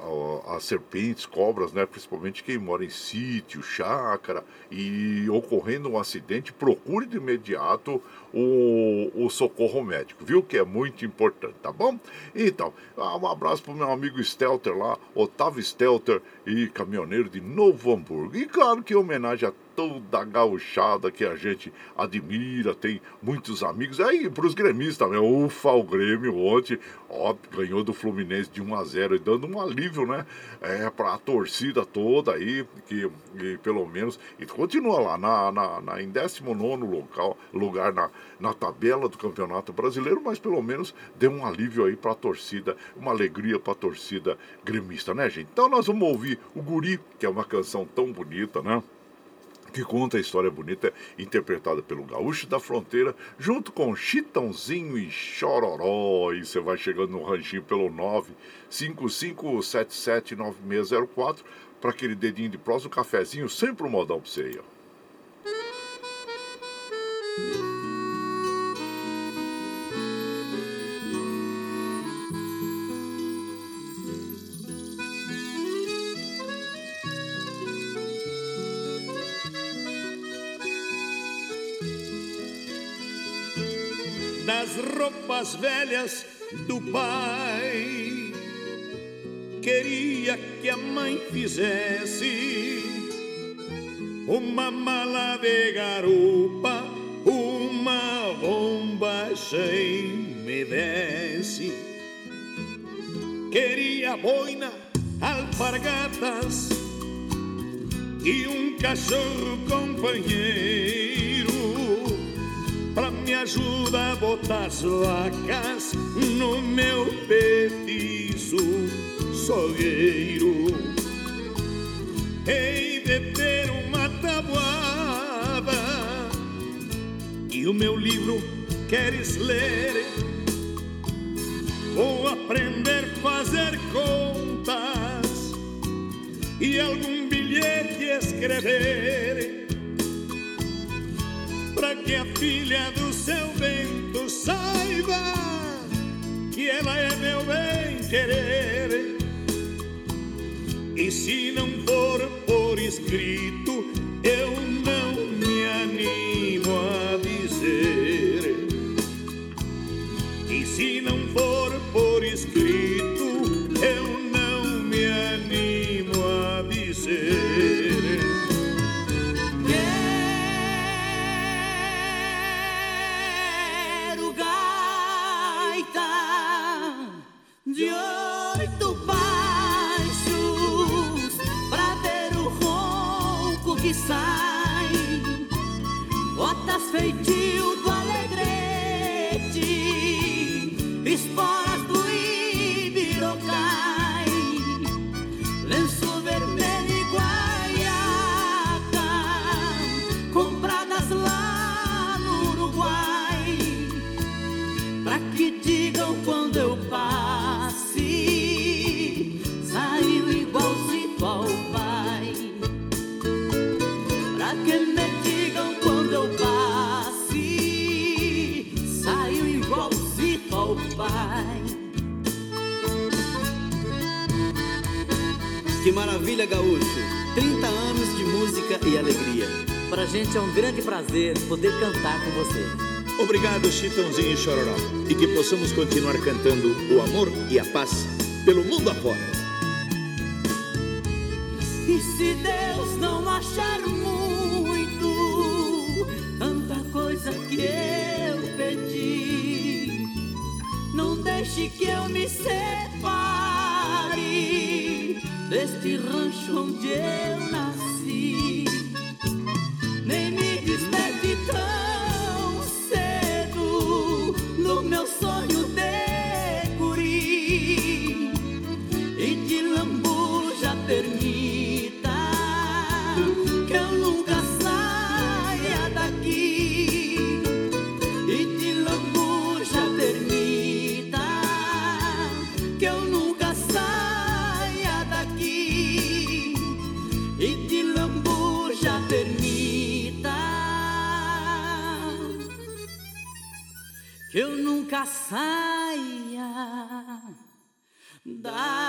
às serpentes, cobras, né? Principalmente quem mora em sítio, chácara e ocorrendo um acidente, procure de imediato o, o socorro médico, viu? Que é muito importante, tá bom? Então, ah, um abraço pro meu amigo Stelter lá, Otávio Stelter e caminhoneiro de Novo Hamburgo. E claro que em homenagem a toda a gauchada que a gente admira, tem muitos amigos. Aí, para os gremistas também, ufa, o Grêmio ontem, ó, ganhou do Fluminense de 1 a 0 e dando um alívio, né? É, para a torcida toda aí, que, que, pelo menos, e continua lá na, na, na em 19 local, lugar na, na tabela do Campeonato Brasileiro, mas pelo menos deu um alívio aí para a torcida, uma alegria para a torcida gremista, né, gente? Então nós vamos ouvir o Guri, que é uma canção tão bonita, né? Que conta a história bonita interpretada pelo Gaúcho da Fronteira, junto com Chitãozinho e Chororó. E você vai chegando no ranchinho pelo 955779604 para aquele dedinho de prosa, um cafezinho, sempre um modal para você aí, ó. Roupas velhas do pai. Queria que a mãe fizesse uma mala de garupa, uma bomba sem me desse. Queria boina, alpargatas e um cachorro companheiro Pra me ajudar a botar as vacas no meu petiço sogueiro Hei de ter uma tabuada E o meu livro queres ler? Vou aprender a fazer contas E algum bilhete escrever que a filha do seu vento saiba que ela é meu bem querer. E se não for por escrito, eu não me animo a dizer. E se não for feitio do alegrete, esporas Maravilha, gaúcho! 30 anos de música e alegria. Pra gente é um grande prazer poder cantar com você. Obrigado, Chitãozinho e Chororó. E que possamos continuar cantando o amor e a paz pelo mundo afora. E se Deus não achar muito, tanta coisa que eu pedi deixe que eu me separe deste rancho onde eu nasci. Saia daqui.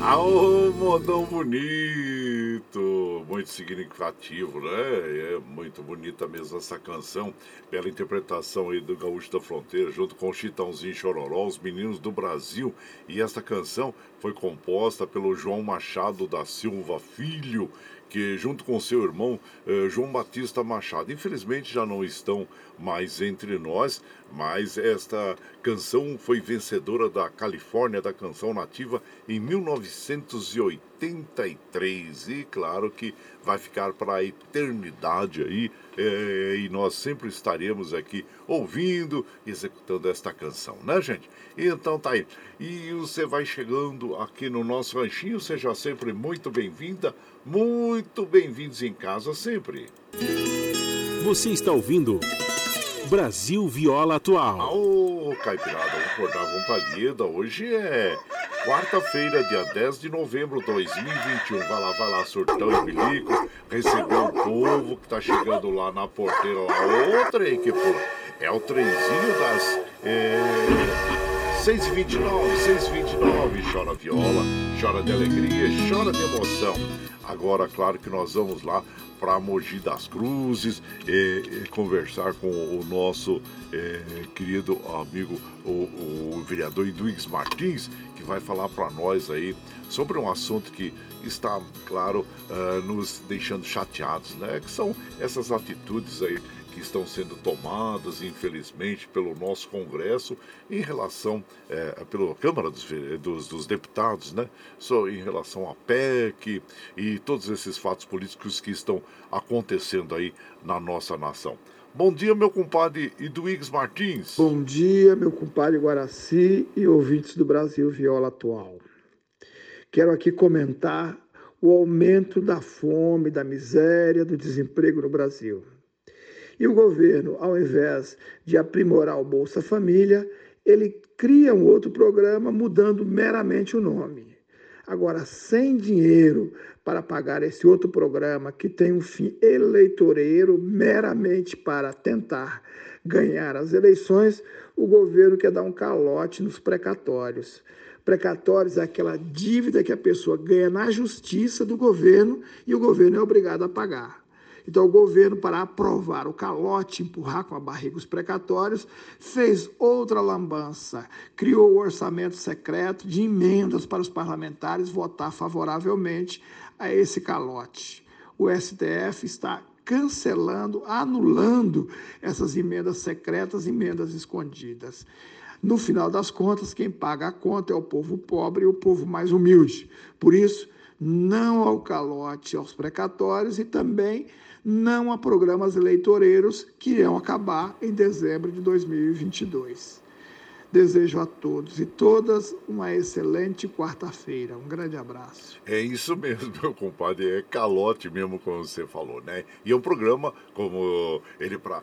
Ao modão bonito, muito significativo, né? É muito bonita mesmo essa canção, pela interpretação aí do Gaúcho da Fronteira, junto com Chitãozinho Chororó, os meninos do Brasil. E essa canção foi composta pelo João Machado da Silva Filho, que junto com seu irmão eh, João Batista Machado, infelizmente já não estão mais entre nós, mas esta canção foi vencedora da Califórnia da canção nativa em 1983 e claro que vai ficar para a eternidade aí eh, e nós sempre estaremos aqui ouvindo, executando esta canção, né, gente? Então tá aí. E você vai chegando aqui no nosso ranchinho, seja sempre muito bem-vinda, muito bem-vindos em casa sempre. Você está ouvindo Brasil Viola Atual. Ô, Caipirada, vamos acordar com palhida. Hoje é quarta-feira, dia 10 de novembro de 2021. Vai lá, vai lá, surtão e bilico, receber o povo que tá chegando lá na porteira lá. Ô, trem que pô, é o trenzinho das... É... 6h29, 6h29, chora viola, chora de alegria, chora de emoção. Agora, claro que nós vamos lá para Mogi das Cruzes e, e conversar com o nosso eh, querido amigo, o, o vereador Eduígues Martins, que vai falar para nós aí sobre um assunto que está, claro, ah, nos deixando chateados, né? Que são essas atitudes aí que estão sendo tomadas, infelizmente, pelo nosso Congresso em relação, é, pela Câmara dos, dos, dos Deputados, né? Só em relação à PEC e todos esses fatos políticos que estão acontecendo aí na nossa nação. Bom dia, meu compadre Iduígues Martins. Bom dia, meu compadre Guaraci e ouvintes do Brasil Viola Atual. Quero aqui comentar o aumento da fome, da miséria, do desemprego no Brasil. E o governo, ao invés de aprimorar o Bolsa Família, ele cria um outro programa mudando meramente o nome. Agora, sem dinheiro para pagar esse outro programa que tem um fim eleitoreiro meramente para tentar ganhar as eleições, o governo quer dar um calote nos precatórios. Precatórios é aquela dívida que a pessoa ganha na justiça do governo e o governo é obrigado a pagar. Então, o governo, para aprovar o calote, empurrar com a barriga os precatórios, fez outra lambança. Criou o orçamento secreto de emendas para os parlamentares votar favoravelmente a esse calote. O STF está cancelando, anulando essas emendas secretas, emendas escondidas. No final das contas, quem paga a conta é o povo pobre e o povo mais humilde. Por isso, não ao calote aos precatórios e também não a programas eleitoreiros que irão acabar em dezembro de 2022. Desejo a todos e todas uma excelente quarta-feira. Um grande abraço. É isso mesmo, meu compadre, é calote mesmo, como você falou, né? E é um programa como ele para,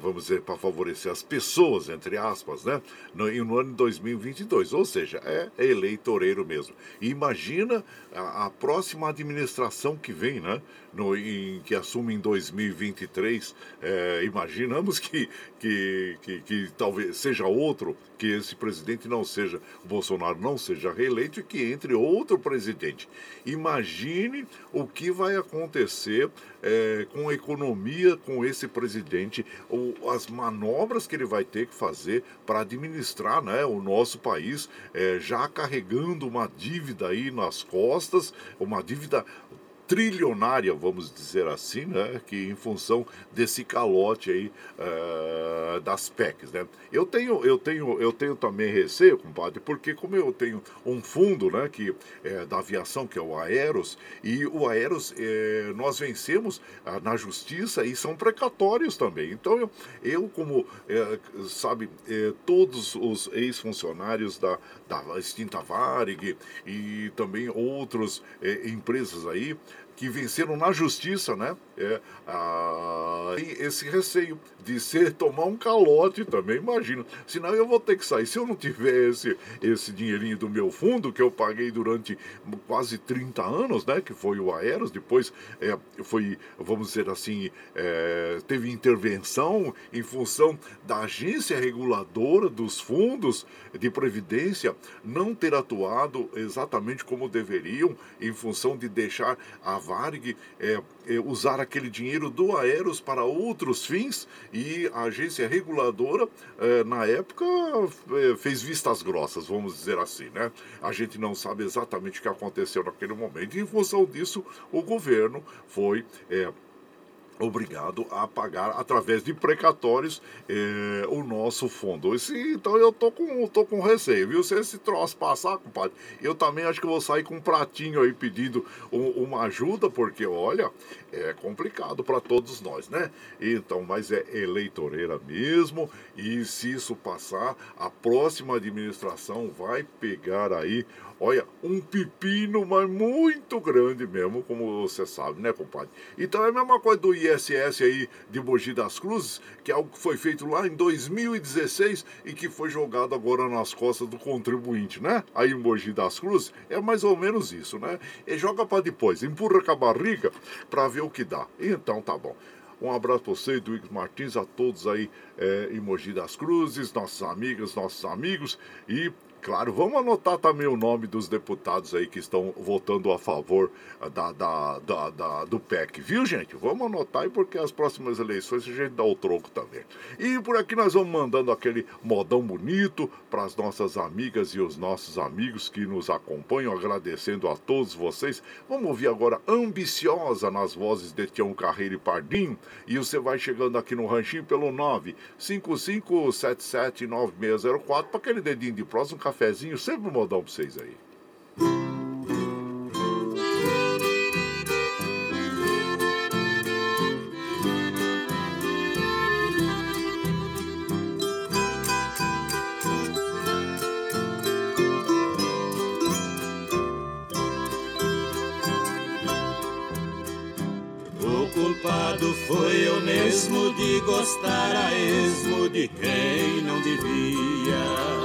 vamos dizer, para favorecer as pessoas, entre aspas, né? No, no ano de 2022, ou seja, é, é eleitoreiro mesmo. E imagina a, a próxima administração que vem, né? No, em, que assume em 2023, é, imaginamos que, que, que, que talvez seja outro, que esse presidente não seja, o Bolsonaro não seja reeleito e que entre outro presidente. Imagine o que vai acontecer é, com a economia, com esse presidente, ou as manobras que ele vai ter que fazer para administrar né, o nosso país, é, já carregando uma dívida aí nas costas, uma dívida trilionária, vamos dizer assim, né? Que em função desse calote aí uh, das PECs, né? Eu tenho, eu tenho, eu tenho também receio, compadre, porque como eu tenho um fundo, né? Que é da aviação, que é o Aeros, e o Aeros é, nós vencemos uh, na justiça e são precatórios também. Então eu, eu como é, sabe, é, todos os ex-funcionários da, da extinta Varig e também outras empresas aí que venceram na justiça, né? É, a, esse receio de ser tomar um calote também, imagina. Senão eu vou ter que sair. Se eu não tiver esse, esse dinheirinho do meu fundo, que eu paguei durante quase 30 anos, né? Que foi o Aeros, depois é, foi, vamos dizer assim, é, teve intervenção em função da agência reguladora dos fundos de previdência não ter atuado exatamente como deveriam, em função de deixar a Varig é, é, usar aquele dinheiro do Aeros para outros fins e a agência reguladora, é, na época, é, fez vistas grossas, vamos dizer assim, né? A gente não sabe exatamente o que aconteceu naquele momento. E, em função disso, o governo foi obrigado a pagar através de precatórios eh, o nosso fundo. Esse, então eu tô com, tô com receio, viu? Se esse troço passar, compadre, eu também acho que vou sair com um pratinho aí pedindo um, uma ajuda, porque olha, é complicado para todos nós, né? Então, mas é eleitoreira mesmo, e se isso passar, a próxima administração vai pegar aí Olha, um pepino, mas muito grande mesmo, como você sabe, né, compadre? Então é a mesma coisa do ISS aí de Mogi das Cruzes, que é algo que foi feito lá em 2016 e que foi jogado agora nas costas do contribuinte, né? Aí em Mogi das Cruzes é mais ou menos isso, né? E joga para depois, empurra com a barriga para ver o que dá. Então tá bom. Um abraço para você, Duígues Martins, a todos aí é, em Mogi das Cruzes, nossas amigas, nossos amigos e Claro, vamos anotar também o nome dos deputados aí que estão votando a favor ah, da, da, da, da, do PEC, viu, gente? Vamos anotar aí porque as próximas eleições a gente dá o troco também. E por aqui nós vamos mandando aquele modão bonito para as nossas amigas e os nossos amigos que nos acompanham, agradecendo a todos vocês. Vamos ouvir agora Ambiciosa nas vozes de Tião Carreiro e Pardim. E você vai chegando aqui no ranchinho pelo 955779604 para aquele dedinho de próximo café cafezinho, sempre um modão pra vocês aí. Foi eu mesmo de gostar a esmo de quem não devia.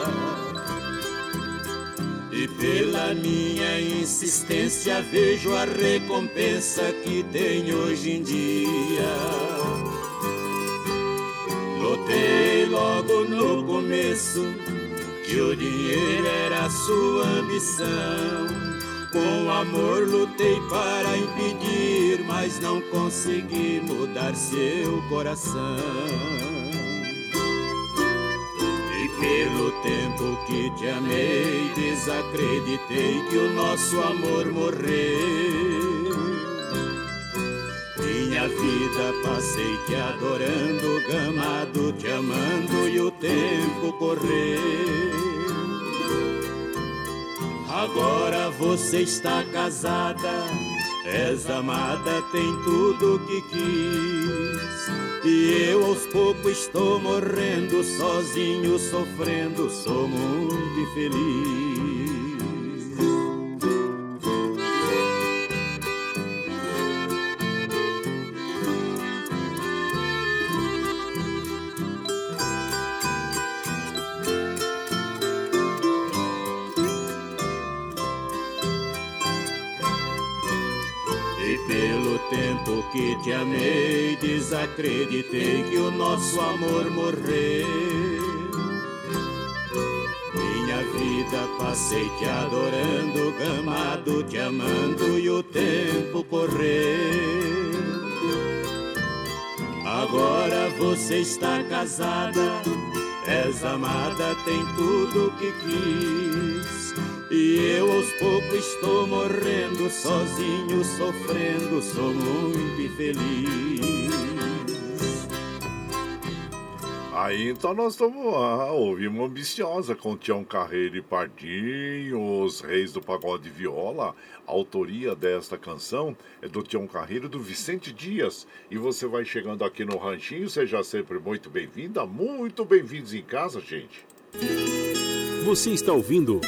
E pela minha insistência vejo a recompensa que tem hoje em dia. Notei logo no começo que o dinheiro era sua ambição. Com amor lutei para impedir, mas não consegui mudar seu coração. Pelo tempo que te amei, desacreditei que o nosso amor morreu. Minha vida passei te adorando, gamado, te amando e o tempo correu. Agora você está casada, és amada, tem tudo que quis. E eu aos poucos estou morrendo sozinho, sofrendo, sou muito infeliz. Que te amei, desacreditei que o nosso amor morreu. Minha vida passei te adorando, gamado, te amando e o tempo correu. Agora você está casada, és amada, tem tudo que quis. E eu aos poucos estou morrendo, sozinho, sofrendo, sou muito infeliz. Aí então nós estamos lá, ouvimos ambiciosa com Tião Carreiro e Pardinho, os reis do pagode de viola. A autoria desta canção é do Tião Carreiro e do Vicente Dias. E você vai chegando aqui no Ranchinho, seja sempre muito bem-vinda, muito bem-vindos em casa, gente. Você está ouvindo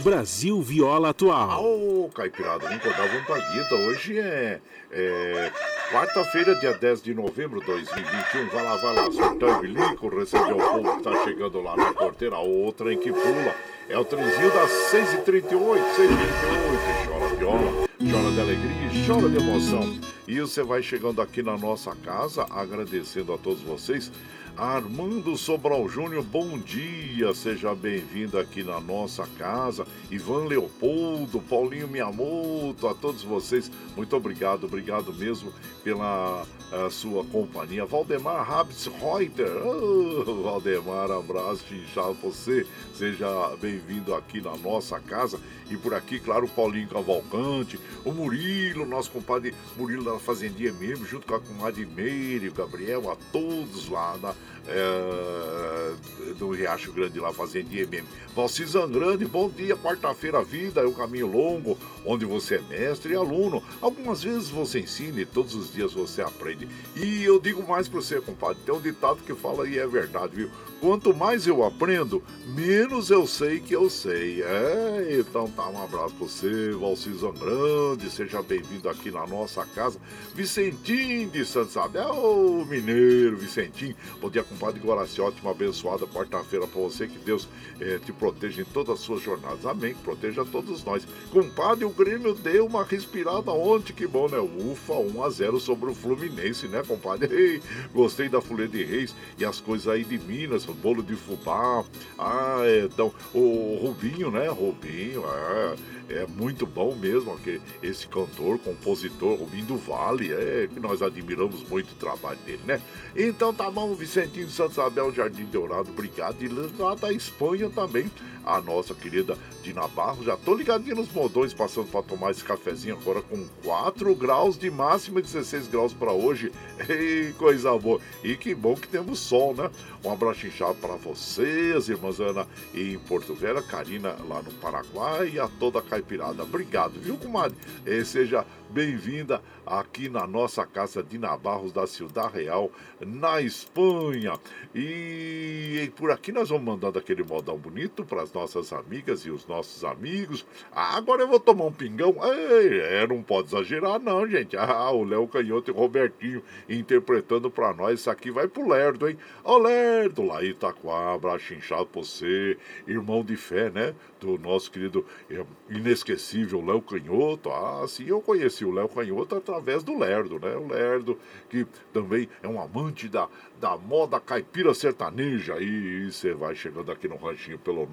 Brasil Viola Atual. Ô, Caipirada, vamos acordar vontade. Hoje é, é quarta-feira, dia 10 de novembro de 2021. Vai lá, vai lá, surtão e bilico, receber o povo que tá chegando lá na porteira. Outra em que pula. É o trenzinho das 6h38, 6h38. Chora viola, chora de alegria, chora de emoção. E você vai chegando aqui na nossa casa, agradecendo a todos vocês Armando Sobral Júnior, bom dia, seja bem-vindo aqui na nossa casa. Ivan Leopoldo, Paulinho Miyamoto, a todos vocês, muito obrigado, obrigado mesmo pela sua companhia. Valdemar Habs Reuter, oh, Valdemar, abraço inchado você, seja bem-vindo aqui na nossa casa. E por aqui, claro, o Paulinho Cavalcante, o Murilo, nosso compadre Murilo da Fazendinha mesmo, junto com a comadre Meire, o Gabriel, a todos lá na, é, do Riacho Grande lá, Fazendinha mesmo. Valci Zangrande, bom dia, quarta-feira, vida é um caminho longo, onde você é mestre e aluno. Algumas vezes você ensina e todos os dias você aprende. E eu digo mais para você, compadre, tem um ditado que fala e é verdade, viu? Quanto mais eu aprendo, menos eu sei que eu sei. É, então tá, um abraço pra você, Valcizão Grande, seja bem-vindo aqui na nossa casa. Vicentim de Santo Isabel, ô mineiro, Vicentim. Bom dia, compadre Guaraciote, uma abençoada quarta-feira pra você, que Deus é, te proteja em todas as suas jornadas. Amém, que proteja todos nós. Compadre, o Grêmio deu uma respirada ontem, que bom, né? Ufa, 1 a 0 sobre o Fluminense, né, compadre? [LAUGHS] Ei, gostei da Folha de Reis e as coisas aí de Minas, bolo de fubá. Ah, então, o Rubinho, né? Rubinho, é, é muito bom mesmo que esse cantor, compositor, Rubinho do Vale, é que nós admiramos muito o trabalho dele, né? Então tá bom, Vicentinho Santos Abel Jardim Dourado, obrigado. E lá da Espanha também, a nossa querida Dina Barros. Já tô ligadinho nos modões, passando para tomar esse cafezinho agora com 4 graus de máxima e 16 graus para hoje. [LAUGHS] Ei, coisa boa. E que bom que temos sol, né? Um abraço inchado para vocês, irmãs Ana em Porto Velho, Karina lá no Paraguai e a toda a caipirada. Obrigado, viu, comadre? E seja bem-vinda aqui na nossa casa de Nabarros da Ciudad Real, na Espanha. E por aqui nós vamos mandando aquele modão bonito para as nossas amigas e os nossos amigos. Ah, agora eu vou tomar um pingão. Ei, é, não pode exagerar não, gente. [LAUGHS] Ah, o Léo Canhoto e o Robertinho interpretando para nós. Isso aqui vai pro Lerdo, hein? Ô Lerdo, lá Itaquá, abraço inchado você, irmão de fé, né? Do nosso querido é, inesquecível Léo Canhoto. Ah, sim, eu conheci o Léo Canhoto através do Lerdo, né? O Lerdo, que também é um amante da, da moda caipira sertaneja. E você vai chegando aqui no ranchinho pelo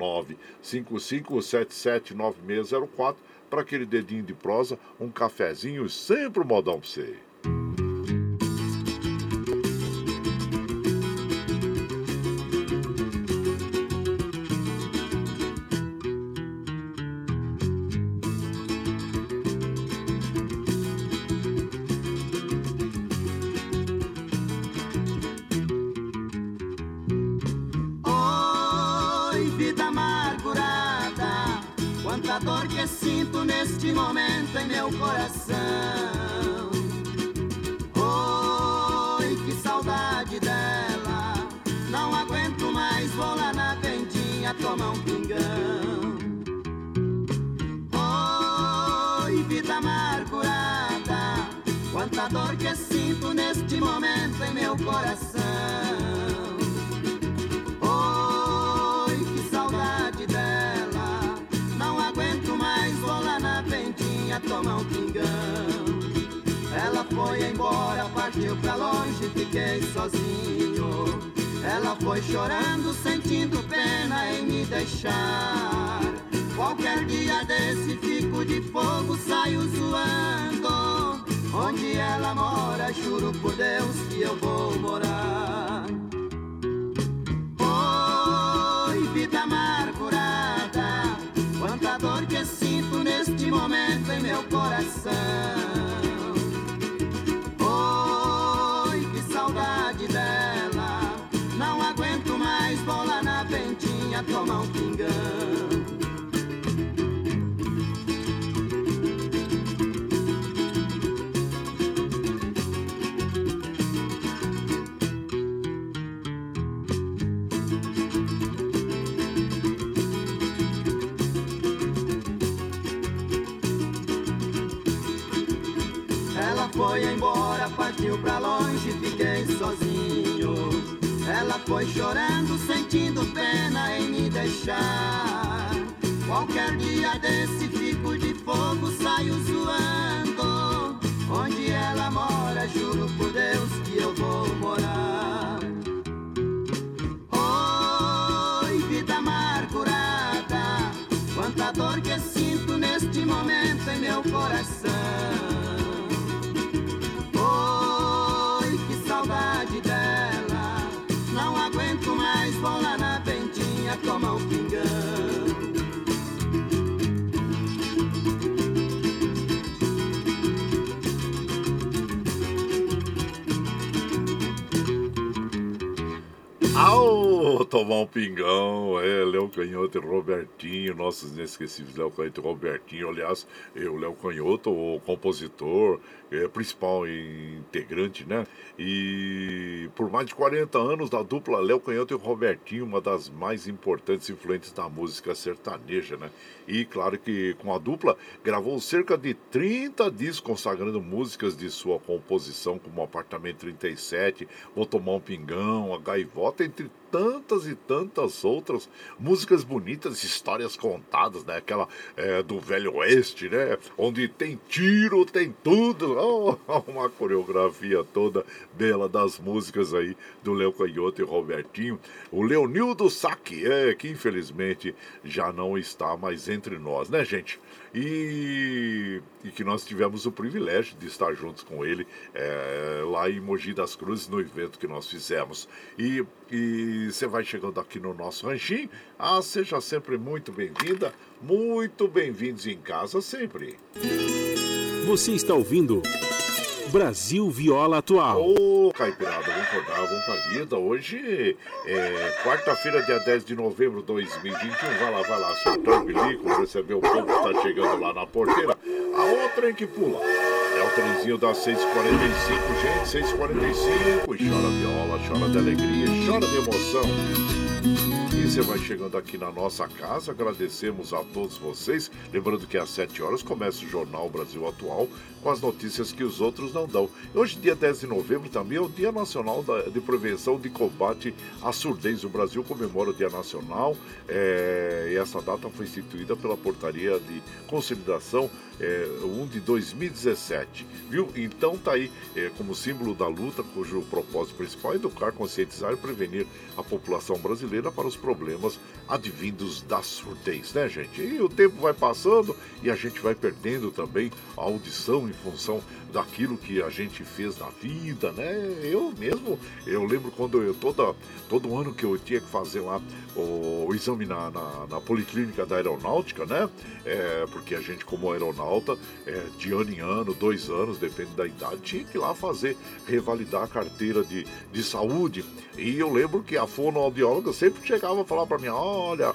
955779604 para aquele dedinho de prosa, um cafezinho, sempre um modão para você. Toma um tomar um pingão, é, Léo Canhoto e Robertinho, nossos inesquecíveis Léo Canhoto e Robertinho, aliás, o Léo Canhoto, o compositor, é, principal integrante, né? E por mais de 40 anos da dupla Léo Canhoto e Robertinho, uma das mais importantes influentes da música sertaneja, né? E claro que com a dupla gravou cerca de 30 discos consagrando músicas de sua composição, como Apartamento 37, Vou Tomar um Pingão, A Gaivota, entre tantas e tantas outras músicas bonitas, histórias contadas, né? Aquela é, do Velho Oeste, né? Onde tem tiro, tem tudo. Oh, [LAUGHS] uma coreografia toda bela das músicas aí do Léo Canhoto e Robertinho. O Leonildo Saque, é, que infelizmente já não está mais entre nós, né, gente? E, e, que nós tivemos o privilégio de estar juntos com ele é, lá em Mogi das Cruzes, no evento que nós fizemos. E, você vai chegando aqui no nosso ranchinho. Ah, seja sempre muito bem-vinda, muito bem-vindos em casa sempre. Você está ouvindo. Brasil Viola Atual. Ô, oh, Caipirada, vamos acordar, vamos pra lida. Hoje é quarta-feira, dia 10 de novembro de 2021. Vai lá, vai lá, soltar o bilico, receber o povo que tá chegando lá na porteira. A outra em que pula. É o trenzinho das 6h45, gente, 6h45. E chora viola, chora de alegria, chora de emoção. Você vai chegando aqui na nossa casa, agradecemos a todos vocês. Lembrando que às 7 horas começa o Jornal Brasil Atual com as notícias que os outros não dão. Hoje, dia 10 de novembro, também é o Dia Nacional de Prevenção de Combate à Surdez. O Brasil comemora o Dia Nacional é, e essa data foi instituída pela Portaria de Consolidação é, 1 de 2017, viu? Então tá aí é, como símbolo da luta, cujo propósito principal é educar, conscientizar e prevenir a população brasileira para os problemas advindos da surdez, né, gente? E o tempo vai passando e a gente vai perdendo também a audição em função daquilo que a gente fez na vida, né? Eu mesmo, eu lembro quando eu, toda, todo ano que eu tinha que fazer lá o, o exame na, na, na, Policlínica da Aeronáutica, né? É, porque a gente, como aeronauta, é, de ano em ano, dois anos, depende da idade, tinha que ir lá fazer, revalidar a carteira de, de saúde. E eu lembro que a fonoaudióloga sempre chegava a falar para mim, olha,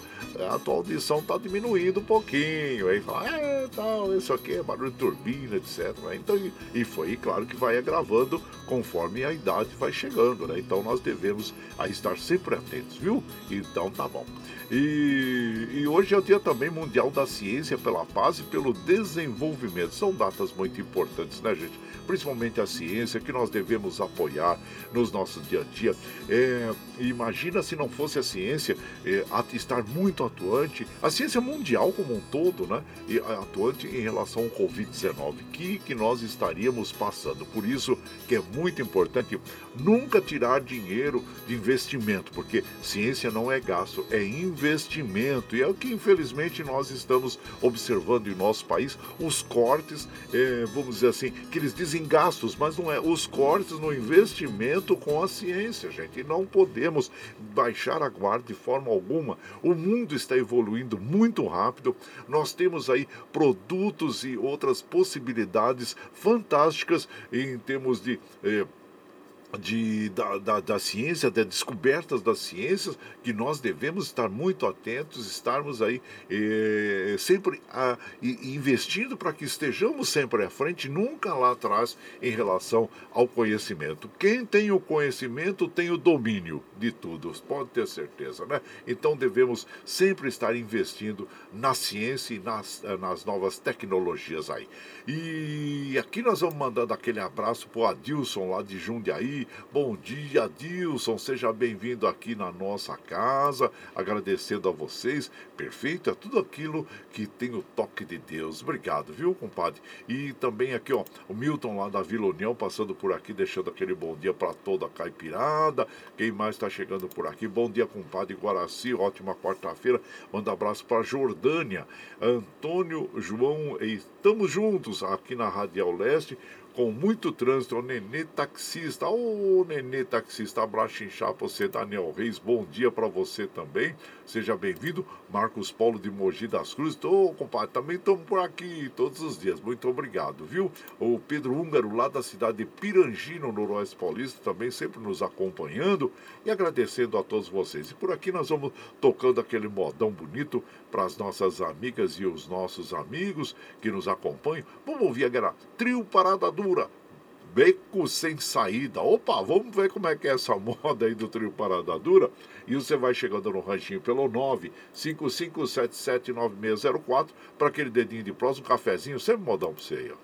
a tua audição tá diminuindo um pouquinho. Aí fala, é, tal, isso aqui é barulho de turbina, etc. Então, e foi, claro, que vai agravando conforme a idade vai chegando, né? Então nós devemos aí estar sempre atentos, viu? Então tá bom. E, e, hoje é o Dia também Mundial da Ciência pela Paz e pelo Desenvolvimento. São datas muito importantes, né, gente? Principalmente a ciência que nós devemos apoiar nos nossos dia a dia. É, imagina se não fosse a ciência é, estar muito atuante, a ciência mundial como um todo, né? E atuante em relação ao Covid-19, que, que nós estaríamos passando. Por isso que é muito importante nunca tirar dinheiro de investimento, porque ciência não é gasto, é investimento. E é o que infelizmente nós estamos observando em nosso país, os cortes, é, vamos dizer assim, que eles dizem gastos, mas não é, os cortes no investimento com a ciência, gente. E não podemos baixar a guarda de forma alguma. O mundo está evoluindo muito rápido. Nós temos aí produtos e outras possibilidades fantásticas em termos de. Eh, de, da, da, da, ciência, das descobertas das ciências, que nós devemos estar muito atentos, estarmos aí eh, sempre a, investindo para que estejamos sempre à frente, nunca lá atrás em relação ao conhecimento. Quem tem o conhecimento tem o domínio de tudo, pode ter certeza, né? Então devemos sempre estar investindo na ciência e nas, nas novas tecnologias aí. E aqui nós vamos mandando aquele abraço para o Adilson lá de Jundiaí. Bom dia, Adilson. Seja bem-vindo aqui na nossa casa. Agradecendo a vocês. Perfeito, é tudo aquilo que tem o toque de Deus. Obrigado, viu, compadre? E também aqui, ó, o Milton lá da Vila União passando por aqui, deixando aquele bom dia para toda a caipirada. Quem mais está chegando por aqui? Bom dia, compadre Guaraci. Ótima quarta-feira. Manda abraço para Jordânia. Antônio João, estamos juntos aqui na Radial Leste com muito trânsito, o Nenê Taxista. Ô, Nenê Taxista, abraço em chapa, você, Daniel Reis, bom dia para você também. Seja bem-vindo, Marcos Paulo de Mogi das Cruzes. Ô, compadre, também estamos por aqui todos os dias, muito obrigado, viu? O Pedro Húngaro, lá da cidade de Pirangi, no Noroeste Paulista, também sempre nos acompanhando e agradecendo a todos vocês. E por aqui nós vamos tocando aquele modão bonito para as nossas amigas e os nossos amigos que nos acompanham. Vamos ouvir agora Trio Parada Dura, Beco Sem Saída. Opa, vamos ver como é que é essa [LAUGHS] moda aí do Trio Parada Dura. E você vai chegando no ranchinho pelo 955779604 para aquele dedinho de prós, um cafezinho, sempre modão para você aí, ó.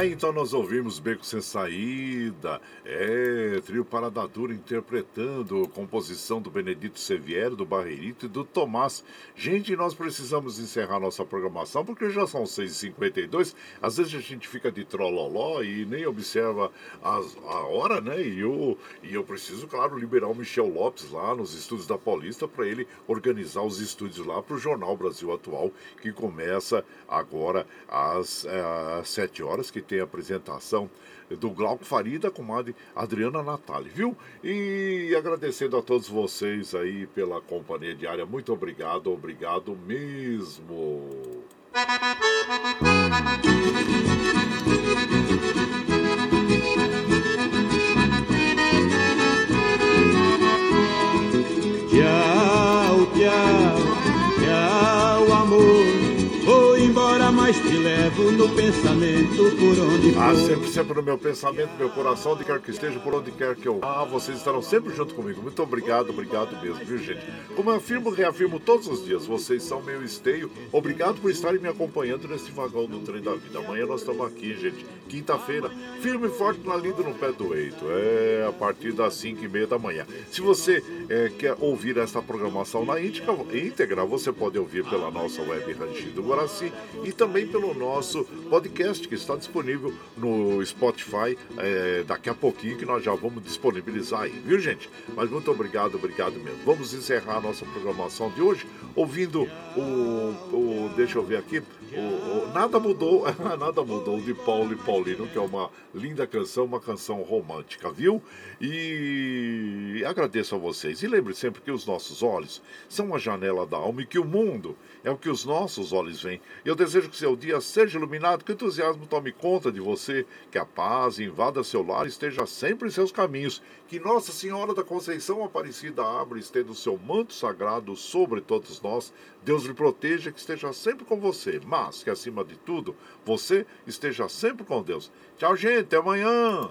Aí então nós ouvimos Beco Sem Saída, trio Parada Dura interpretando composição do Benedito Seviero, do Barreirito e do Tomás. Gente, nós precisamos encerrar nossa programação porque já são 6h52, às vezes a gente fica de trololó e nem observa as, a hora, né? E eu, e eu preciso, claro, liberar o Michel Lopes lá nos estúdios da Paulista para ele organizar os estúdios lá para o Jornal Brasil Atual, que começa agora às, é, às 7 horas, que tem a apresentação do Glauco Farida com a Adriana Natali, viu? E agradecendo a todos vocês aí pela companhia diária. Muito obrigado, obrigado mesmo. Mas te levo no pensamento por onde for. Ah, sempre, sempre no meu pensamento, meu coração, onde quer que esteja, por onde quer que eu. Ah, vocês estarão sempre junto comigo. Muito obrigado, obrigado mesmo, viu, gente? Como eu afirmo, reafirmo todos os dias, vocês são meu esteio. Obrigado por estarem me acompanhando nesse vagão do trem da vida. Amanhã nós estamos aqui, gente. Quinta-feira, firme e forte na linda no pé do eito. É a partir das 5 e meia da manhã. Se você é, quer ouvir essa programação na íntegra, você pode ouvir pela nossa web Ranchinho do Guaraci e também pelo nosso podcast que está disponível no Spotify é, daqui a pouquinho que nós já vamos disponibilizar aí, viu gente? Mas muito obrigado, obrigado mesmo. Vamos encerrar a nossa programação de hoje ouvindo o, o deixa eu ver aqui, o, o Nada Mudou, [LAUGHS] Nada Mudou de Paulo e Paulino, que é uma linda canção, uma canção romântica, viu? E agradeço a vocês. E lembre sempre que os nossos olhos são a janela da alma e que o mundo é o que os nossos olhos veem. Eu desejo que seu dia seja iluminado, que o entusiasmo tome conta de você, que a paz invada seu lar e esteja sempre em seus caminhos. Que Nossa Senhora da Conceição Aparecida abra e estenda o seu manto sagrado sobre todos nós. Deus lhe proteja, que esteja sempre com você, mas que acima de tudo, você esteja sempre com Deus. Tchau, gente, até amanhã!